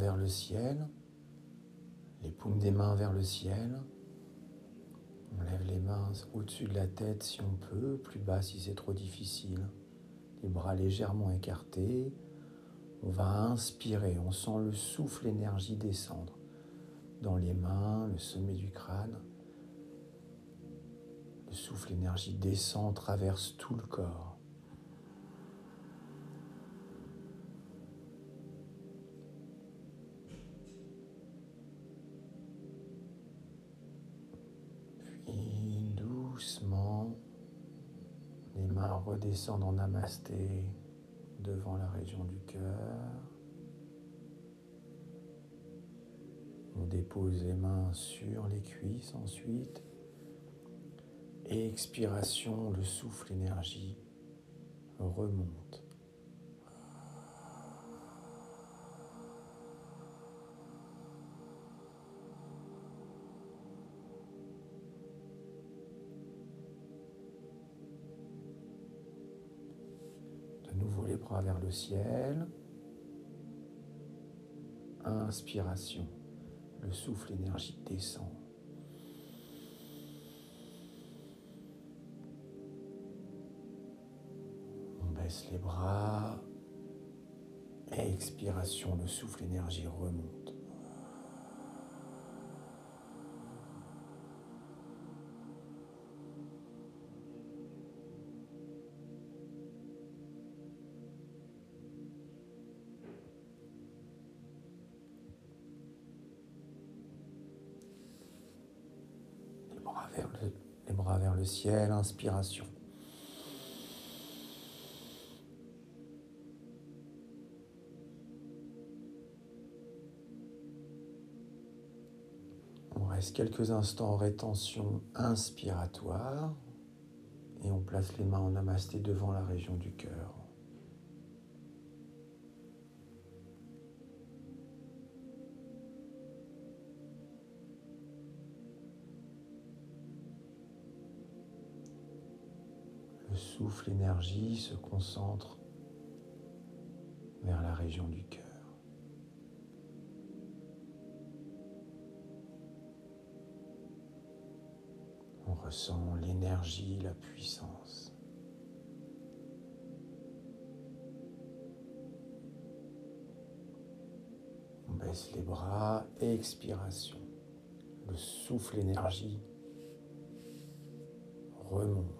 Vers le ciel, les paumes des mains vers le ciel. On lève les mains au-dessus de la tête si on peut, plus bas si c'est trop difficile. Les bras légèrement écartés. On va inspirer, on sent le souffle énergie descendre dans les mains, le sommet du crâne. Le souffle énergie descend, traverse tout le corps. Redescendre en namasté devant la région du cœur. On dépose les mains sur les cuisses ensuite. expiration, le souffle énergie remonte. Vers le ciel. Inspiration. Le souffle énergique descend. On baisse les bras. Expiration, le souffle énergie remonte. Inspiration. On reste quelques instants en rétention inspiratoire et on place les mains en namasté devant la région du cœur. Souffle énergie se concentre vers la région du cœur. On ressent l'énergie, la puissance. On baisse les bras, expiration. Le souffle énergie remonte.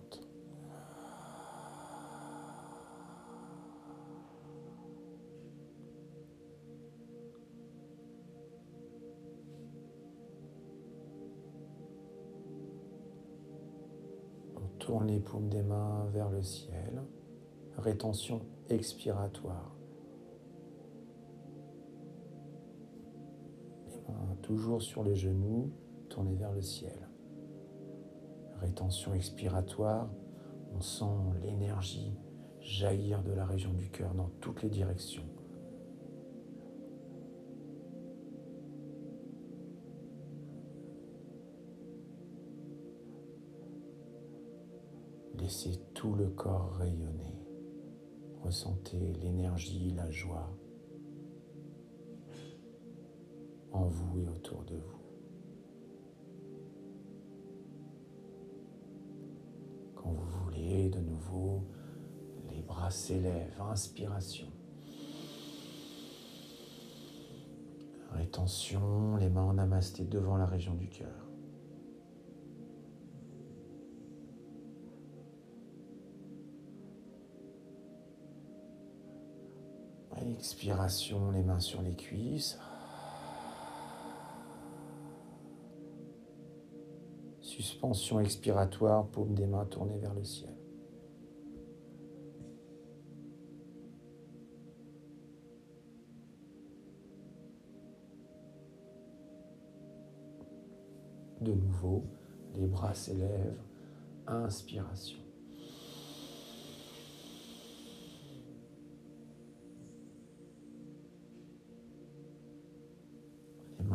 Tourne les paumes des mains vers le ciel. Rétention expiratoire. Les mains toujours sur les genoux, tournées vers le ciel. Rétention expiratoire. On sent l'énergie jaillir de la région du cœur dans toutes les directions. Laissez tout le corps rayonner. Ressentez l'énergie, la joie en vous et autour de vous. Quand vous voulez, de nouveau, les bras s'élèvent, inspiration. Rétention, les mains en namasté devant la région du cœur. Expiration, les mains sur les cuisses. Suspension expiratoire, paume des mains tournées vers le ciel. De nouveau, les bras s'élèvent. Inspiration.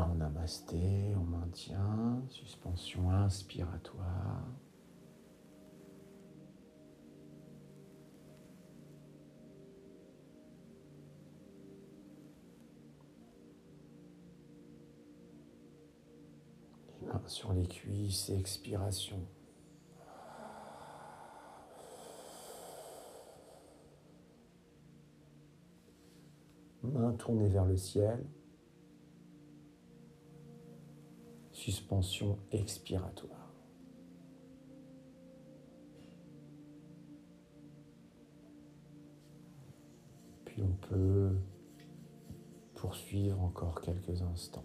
En namasté, on maintient, suspension inspiratoire. Les mains sur les cuisses, expiration. Main tournée vers le ciel. Suspension expiratoire. Puis on peut poursuivre encore quelques instants.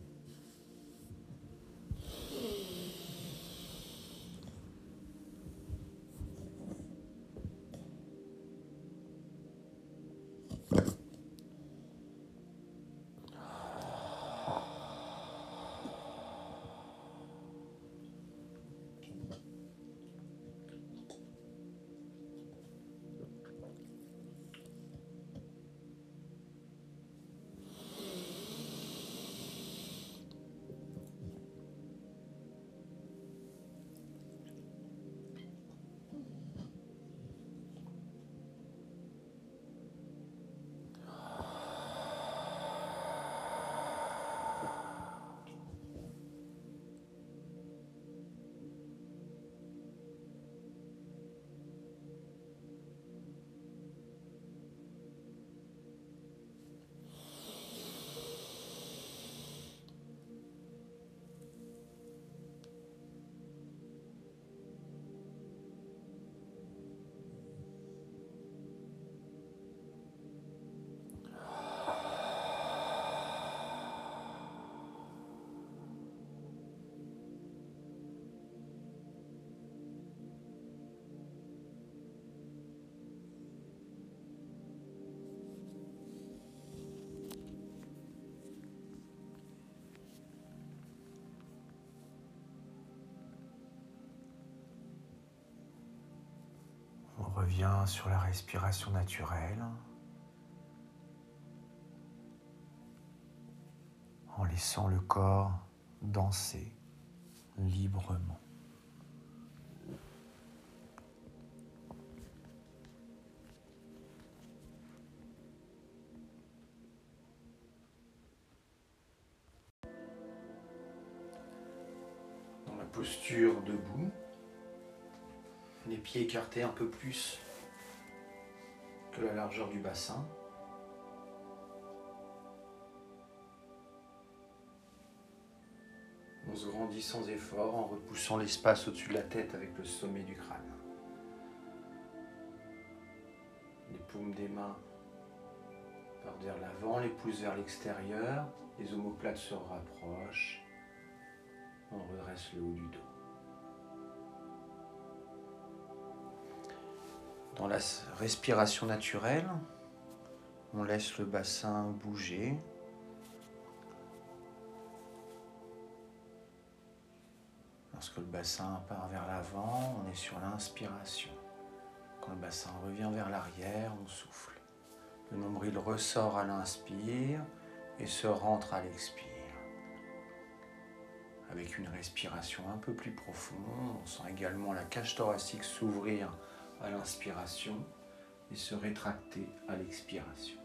Sur la respiration naturelle en laissant le corps danser librement. Pieds écartés un peu plus que la largeur du bassin. On se grandit sans effort en repoussant l'espace au-dessus de la tête avec le sommet du crâne. Les paumes des mains partent vers l'avant, les pouces vers l'extérieur, les omoplates se rapprochent. On redresse le haut du dos. Dans la respiration naturelle, on laisse le bassin bouger. Lorsque le bassin part vers l'avant, on est sur l'inspiration. Quand le bassin revient vers l'arrière, on souffle. Le nombril ressort à l'inspire et se rentre à l'expire. Avec une respiration un peu plus profonde, on sent également la cage thoracique s'ouvrir à l'inspiration et se rétracter à l'expiration.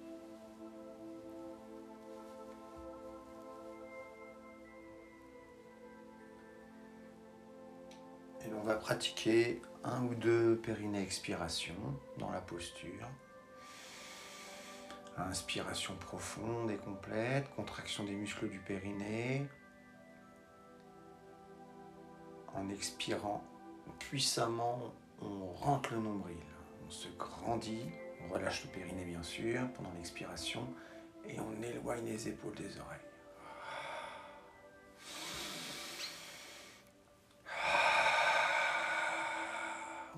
Et on va pratiquer un ou deux périnée expiration dans la posture. Inspiration profonde et complète, contraction des muscles du périnée. En expirant puissamment, on rentre le nombril, on se grandit, on relâche le périnée bien sûr pendant l'expiration et on éloigne les épaules des oreilles.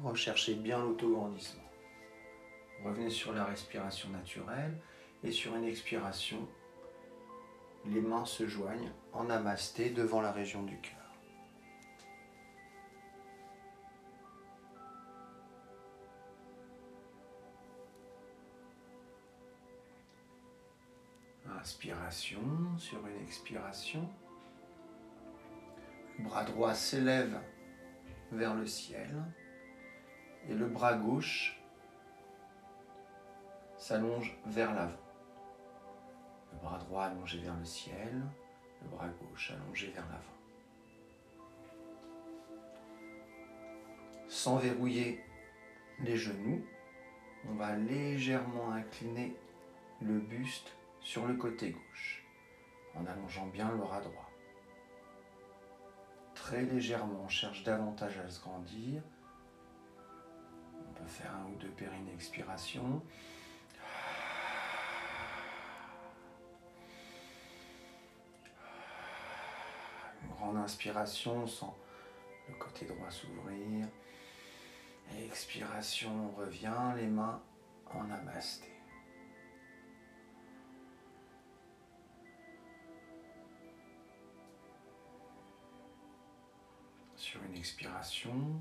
Recherchez bien l'autograndissement. Revenez sur la respiration naturelle et sur une expiration, les mains se joignent en namasté devant la région du cœur. Inspiration sur une expiration. Le bras droit s'élève vers le ciel et le bras gauche s'allonge vers l'avant. Le bras droit allongé vers le ciel, le bras gauche allongé vers l'avant. Sans verrouiller les genoux, on va légèrement incliner le buste sur le côté gauche en allongeant bien le bras droit. Très légèrement, on cherche davantage à se grandir faire un ou deux pérines expiration. Une grande inspiration, sans le côté droit s'ouvrir. Expiration, on revient, les mains en namasté. Une expiration,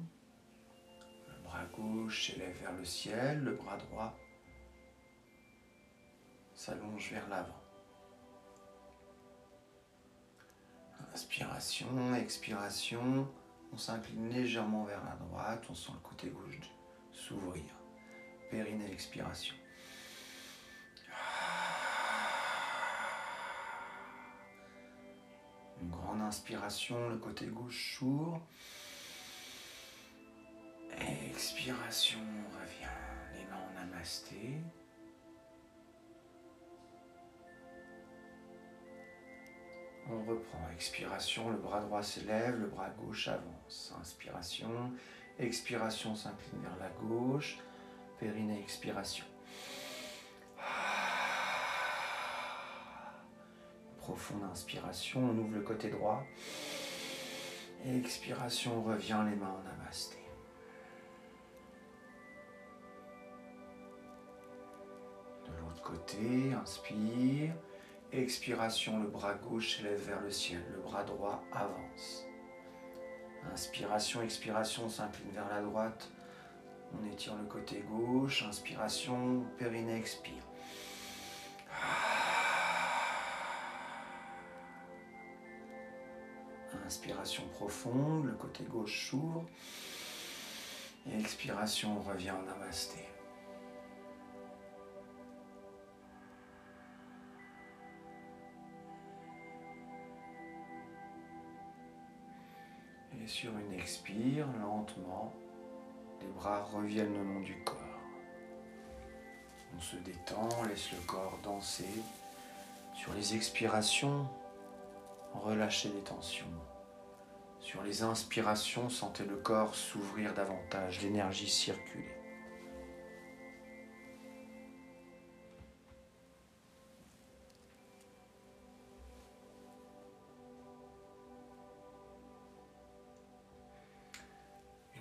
bras gauche s'élève vers le ciel, le bras droit s'allonge vers l'avant. Inspiration, expiration, on s'incline légèrement vers la droite, on sent le côté gauche s'ouvrir. Périnée, expiration. Une grande inspiration, le côté gauche s'ouvre. Expiration, on revient les mains en namasté. On reprend. Expiration, le bras droit s'élève, le bras gauche avance. Inspiration, expiration s'incline vers la gauche. Périnée, expiration. Profonde inspiration, on ouvre le côté droit. Expiration, on revient les mains en namasté. côté, inspire. Expiration, le bras gauche s'élève vers le ciel, le bras droit avance. Inspiration, expiration, s'incline vers la droite. On étire le côté gauche. Inspiration, périnée expire. Inspiration profonde, le côté gauche s'ouvre. expiration, on revient en namasté. sur une expire, lentement, les bras reviennent le long du corps. On se détend, laisse le corps danser. Sur les expirations, relâchez les tensions. Sur les inspirations, sentez le corps s'ouvrir davantage, l'énergie circuler.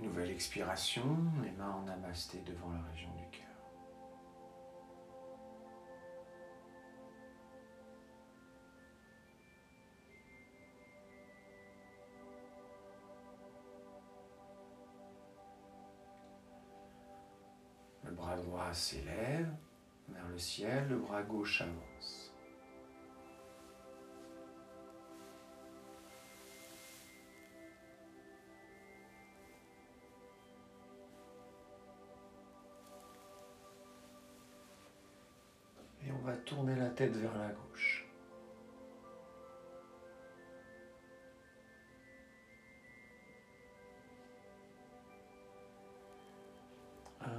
Nouvelle expiration, les mains en namasté devant la région du cœur. s'élève vers le ciel, le bras gauche avance. Et on va tourner la tête vers la gauche.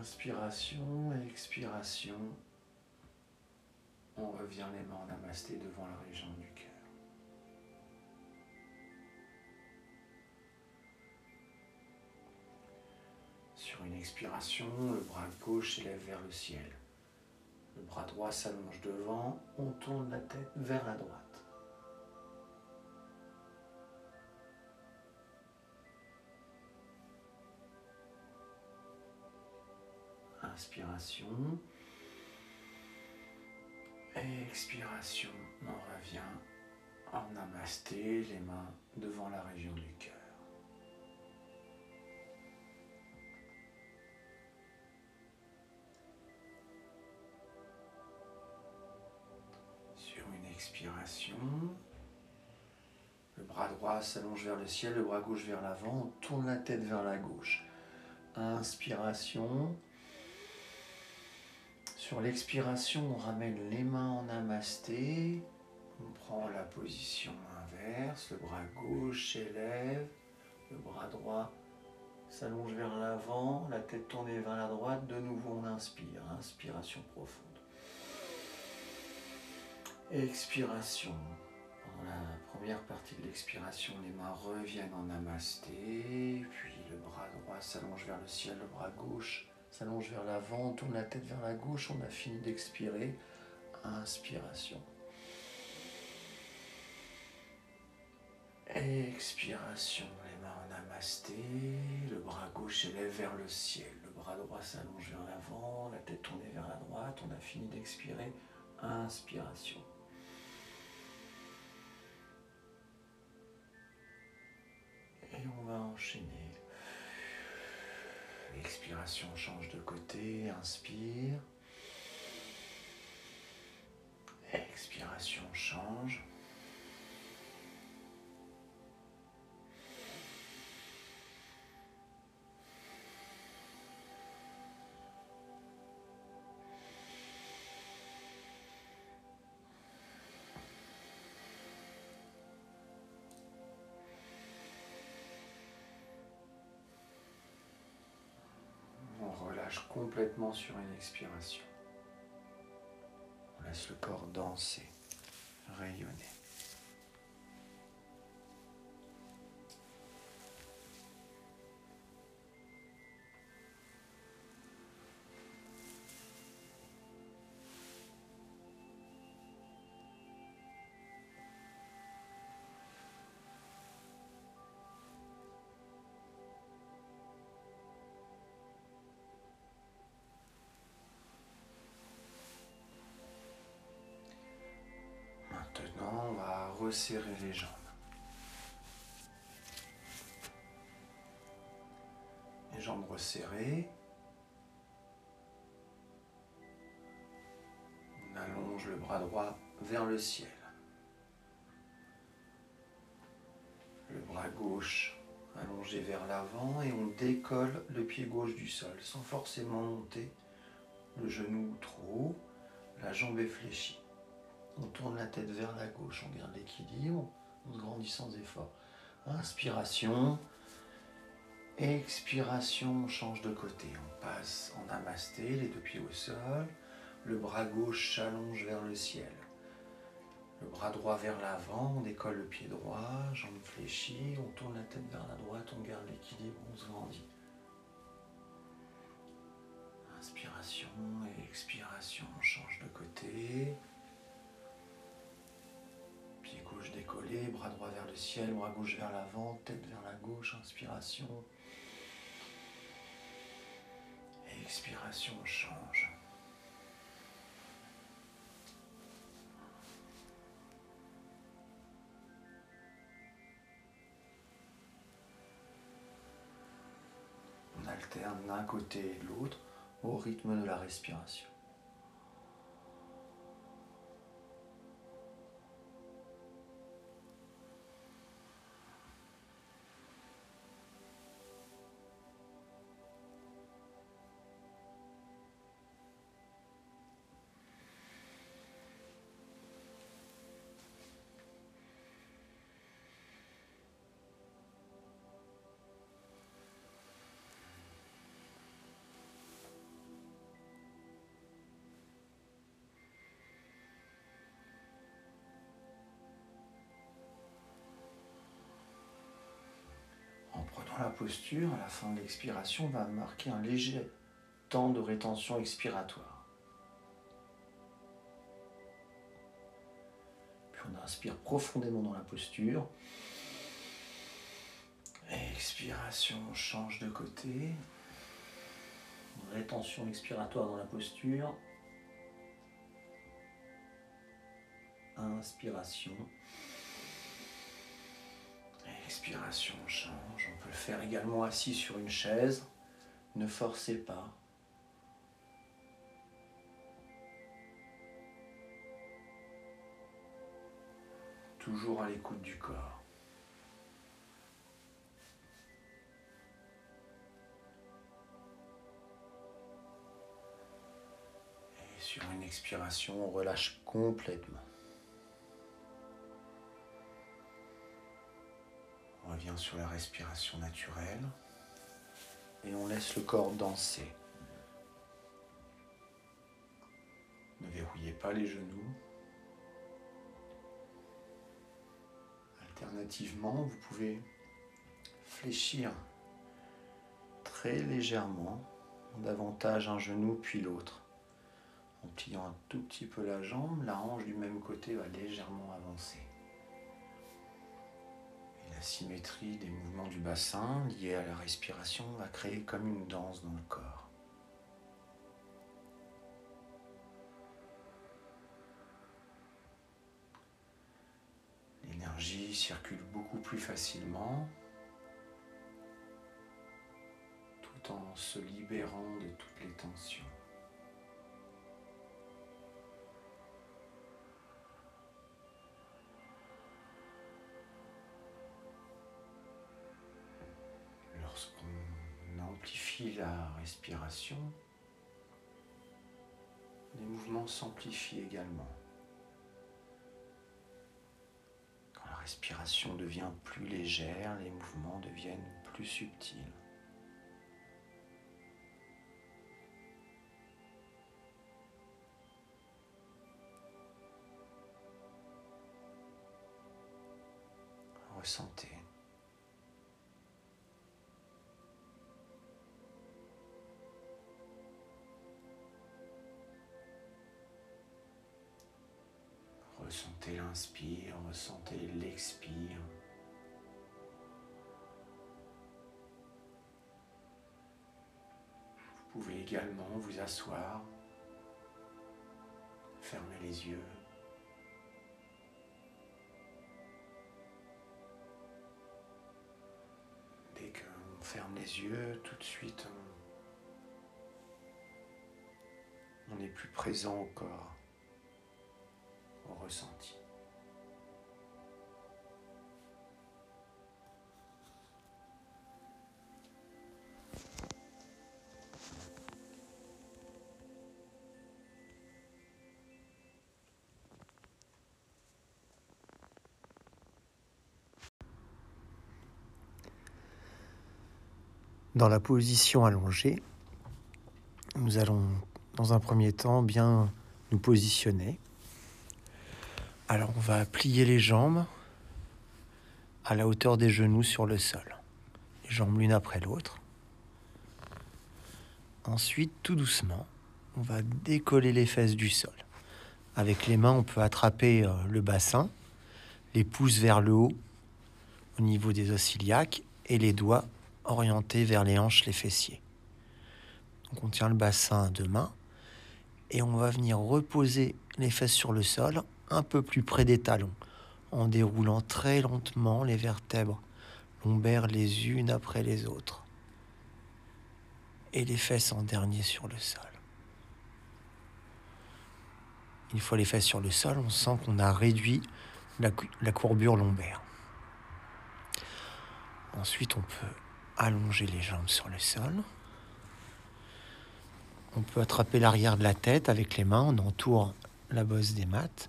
Inspiration, expiration. On revient les mains en namasté devant la région du cœur. Sur une expiration, le bras gauche s'élève vers le ciel. Le bras droit s'allonge devant, on tourne la tête vers la droite. Inspiration. Expiration, on revient en namasté, les mains devant la région du cœur. Sur une expiration, le bras droit s'allonge vers le ciel, le bras gauche vers l'avant, on tourne la tête vers la gauche. Inspiration, sur l'expiration, on ramène les mains en namasté. On prend la position inverse. Le bras gauche s'élève. Le bras droit s'allonge vers l'avant. La tête tournée vers la droite. De nouveau, on inspire. Inspiration profonde. Expiration. Pendant la première partie de l'expiration, les mains reviennent en namasté. Puis le bras droit s'allonge vers le ciel. Le bras gauche s'allonge vers l'avant, on tourne la tête vers la gauche, on a fini d'expirer. Inspiration. Expiration, les mains en namasté, le bras gauche s'élève vers le ciel, le bras droit s'allonge vers l'avant, la tête tournée vers la droite, on a fini d'expirer. Inspiration. Et on va enchaîner Expiration, change de côté, inspire. Expiration, change. Complètement sur une expiration. On laisse le corps danser, rayonner. Resserrer les jambes. Les jambes resserrées. On allonge le bras droit vers le ciel. Le bras gauche allongé vers l'avant et on décolle le pied gauche du sol sans forcément monter le genou trop haut. La jambe est fléchie. On tourne la tête vers la gauche, on garde l'équilibre, on grandit sans effort. Inspiration, expiration, on change de côté. On passe en namasté, les deux pieds au sol, le bras gauche s'allonge vers le ciel. Le bras droit vers l'avant, on décolle le pied droit, jambe fléchie, on tourne la tête vers la droite, on garde l'équilibre, on se grandit. Inspiration et expiration, on change de côté. Décollé, bras droit vers le ciel, bras gauche vers l'avant, tête vers la gauche, inspiration. expiration, change. On alterne d'un côté et de l'autre au rythme de la respiration. La posture, à la fin de l'expiration, on va marquer un léger temps de rétention expiratoire. Puis on inspire profondément dans la posture. Expiration, on change de côté. Rétention expiratoire dans la posture. Inspiration. Expiration, on change. On peut le faire également assis sur une chaise. Ne forcez pas. Toujours à l'écoute du corps. Et sur une expiration, on relâche complètement. Revient sur la respiration naturelle et on laisse le corps danser. Ne verrouillez pas les genoux. Alternativement, vous pouvez fléchir très légèrement, davantage un genou puis l'autre. En pliant un tout petit peu la jambe, la hanche du même côté va légèrement avancer la symétrie des mouvements du bassin liés à la respiration va créer comme une danse dans le corps. L'énergie circule beaucoup plus facilement tout en se libérant de toutes les tensions. La respiration, les mouvements s'amplifient également. Quand la respiration devient plus légère, les mouvements deviennent plus subtils. Ressentez. Ressentez l'inspire, ressentez l'expire. Vous pouvez également vous asseoir, fermer les yeux. Dès qu'on ferme les yeux, tout de suite, on est plus présent au corps ressenti. Dans la position allongée, nous allons dans un premier temps bien nous positionner alors on va plier les jambes à la hauteur des genoux sur le sol. Les jambes l'une après l'autre. Ensuite, tout doucement, on va décoller les fesses du sol. Avec les mains, on peut attraper euh, le bassin, les pouces vers le haut au niveau des os iliaques et les doigts orientés vers les hanches, les fessiers. Donc on tient le bassin à deux mains et on va venir reposer les fesses sur le sol un peu plus près des talons, en déroulant très lentement les vertèbres lombaires les unes après les autres, et les fesses en dernier sur le sol. Une fois les fesses sur le sol, on sent qu'on a réduit la, courbure lombaire. Ensuite, on peut allonger les jambes sur le sol. On peut attraper l'arrière de la tête avec les mains, on entoure la bosse des mattes,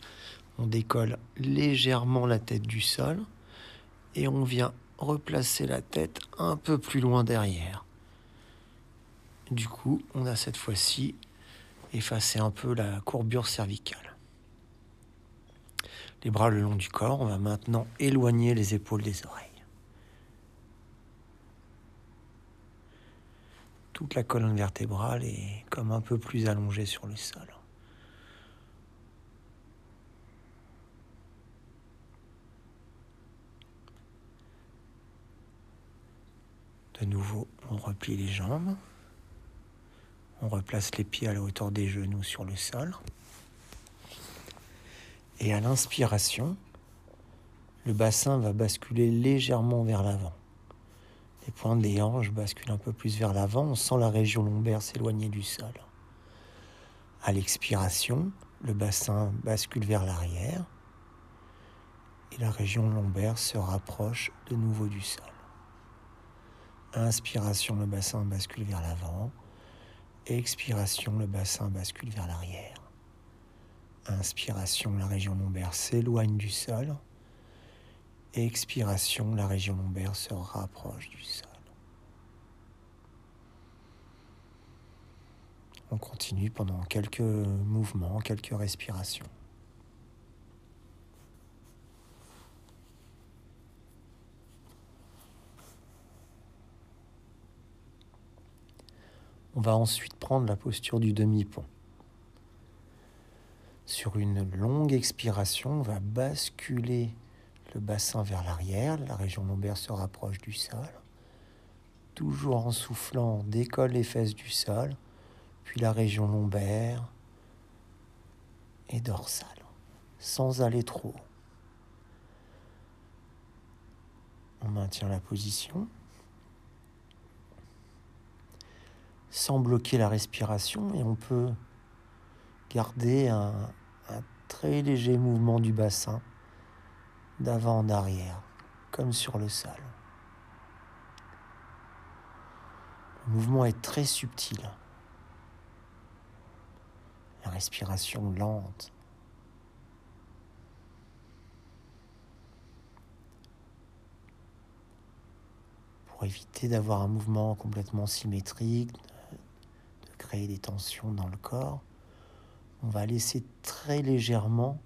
on décolle légèrement la tête du sol et on vient replacer la tête un peu plus loin derrière. Du coup, on a cette fois-ci effacé un peu la courbure cervicale. Les bras le long du corps, on va maintenant éloigner les épaules des oreilles. toute la colonne vertébrale est comme un peu plus allongée sur le sol. De nouveau, on replie les jambes. On replace les pieds à la hauteur des genoux sur le sol. Et à l'inspiration, le bassin va basculer légèrement vers l'avant. Les pointes des hanches basculent un peu plus vers l'avant. On sent la région lombaire s'éloigner du sol. À l'expiration, le bassin bascule vers l'arrière et la région lombaire se rapproche de nouveau du sol. Inspiration, le bassin bascule vers l'avant. Expiration, le bassin bascule vers l'arrière. Inspiration, la région lombaire s'éloigne du sol. Expiration, la région lombaire se rapproche du sol. On continue pendant quelques mouvements, quelques respirations. On va ensuite prendre la posture du demi-pont. Sur une longue expiration, on va basculer le bassin vers l'arrière, la région lombaire se rapproche du sol. Toujours en soufflant, on décolle les fesses du sol, puis la région lombaire et dorsale, sans aller trop haut. On maintient la position. Sans bloquer la respiration et on peut garder un, très léger mouvement du bassin d'avant en arrière, comme sur le sol. Le mouvement est très subtil. La respiration lente. Pour éviter d'avoir un mouvement complètement symétrique, créer des tensions dans le corps, on va laisser très légèrement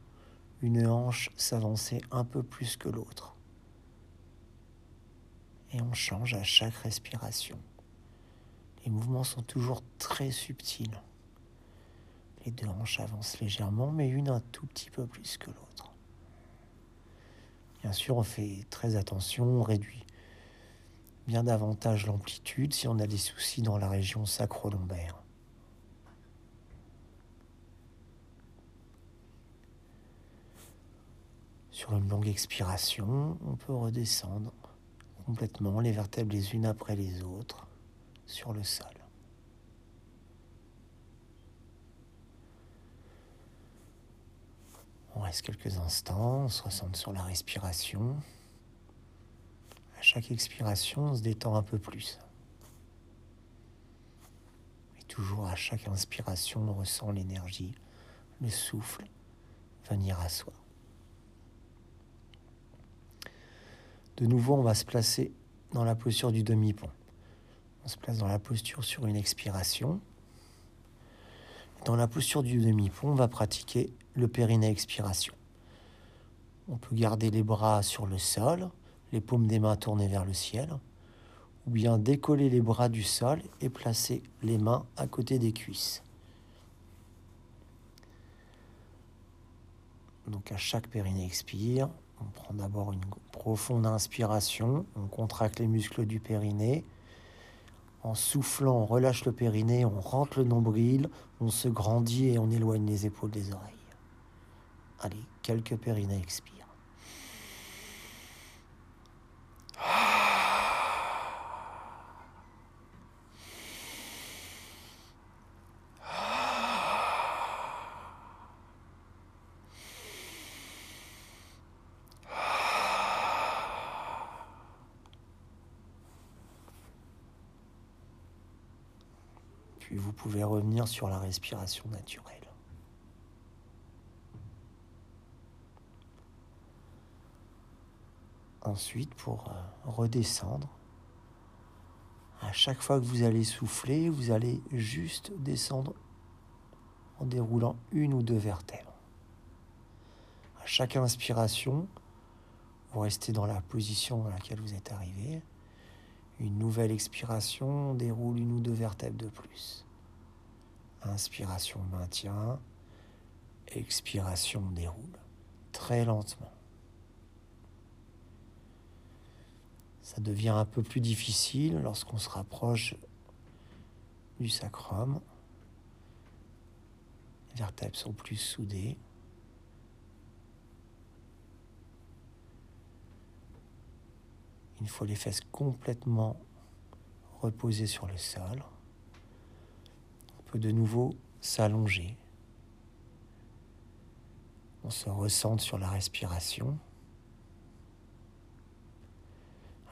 une hanche s'avancer un peu plus que l'autre. Et on change à chaque respiration. Les mouvements sont toujours très subtils. Les deux hanches avancent légèrement, mais une un tout petit peu plus que l'autre. Bien sûr, on fait très attention, on réduit bien davantage l'amplitude si on a des soucis dans la région sacro-lombaire. Sur une longue expiration, on peut redescendre complètement les vertèbres les unes après les autres sur le sol. On reste quelques instants, on se ressent sur la respiration. À chaque expiration, on se détend un peu plus. Et toujours à chaque inspiration, on ressent l'énergie, le souffle venir à soi. De nouveau, on va se placer dans la posture du demi-pont. On se place dans la posture sur une expiration. Dans la posture du demi-pont, on va pratiquer le périnée expiration. On peut garder les bras sur le sol, les paumes des mains tournées vers le ciel, ou bien décoller les bras du sol et placer les mains à côté des cuisses. Donc à chaque périnée expire, on prend d'abord une profonde inspiration, on contracte les muscles du périnée. En soufflant, on relâche le périnée, on rentre le nombril, on se grandit et on éloigne les épaules des oreilles. Allez, quelques périnées expirent. puis vous pouvez sur la respiration naturelle. Ensuite, pour euh, redescendre, à chaque fois que vous allez souffler, vous allez juste descendre en déroulant une ou deux vertèbres. À chaque inspiration, vous restez dans la position dans laquelle vous êtes arrivé. Une nouvelle expiration, on déroule une ou deux vertèbres de plus. Inspiration, maintien. Expiration, déroule. Très lentement. Ça devient un peu plus difficile lorsqu'on se rapproche du sacrum. Les vertèbres sont plus soudées. Une fois les fesses complètement reposées sur le sol, de nouveau s'allonger. On se ressente sur la respiration.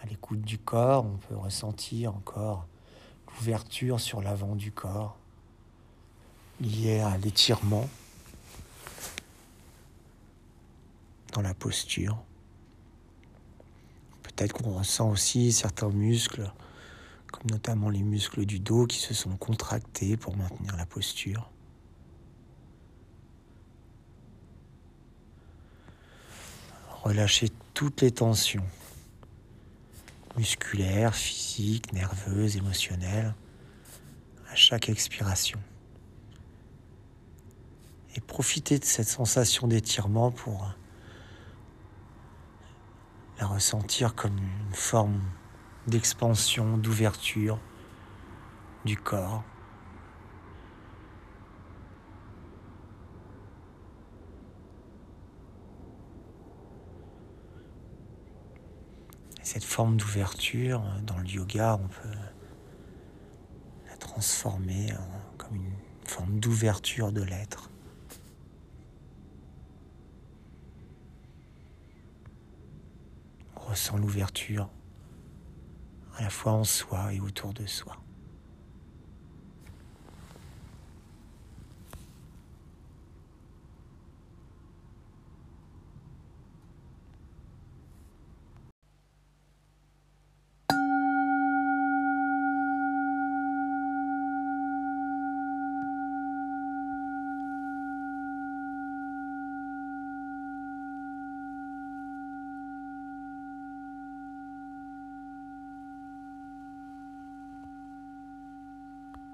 À l'écoute du corps, on peut ressentir encore l'ouverture sur l'avant du corps liée à l'étirement dans la posture. Peut-être qu'on ressent aussi certains muscles, comme notamment les muscles du dos qui se sont contractés pour maintenir la posture. Relâchez toutes les tensions musculaires, physiques, nerveuses, émotionnelles à chaque expiration. Et profitez de cette sensation d'étirement pour la ressentir comme une forme d'expansion, d'ouverture du corps. cette forme d'ouverture, dans le yoga, on peut la transformer comme une forme d'ouverture de l'être. ressent l'ouverture à la fois en soi et autour de soi.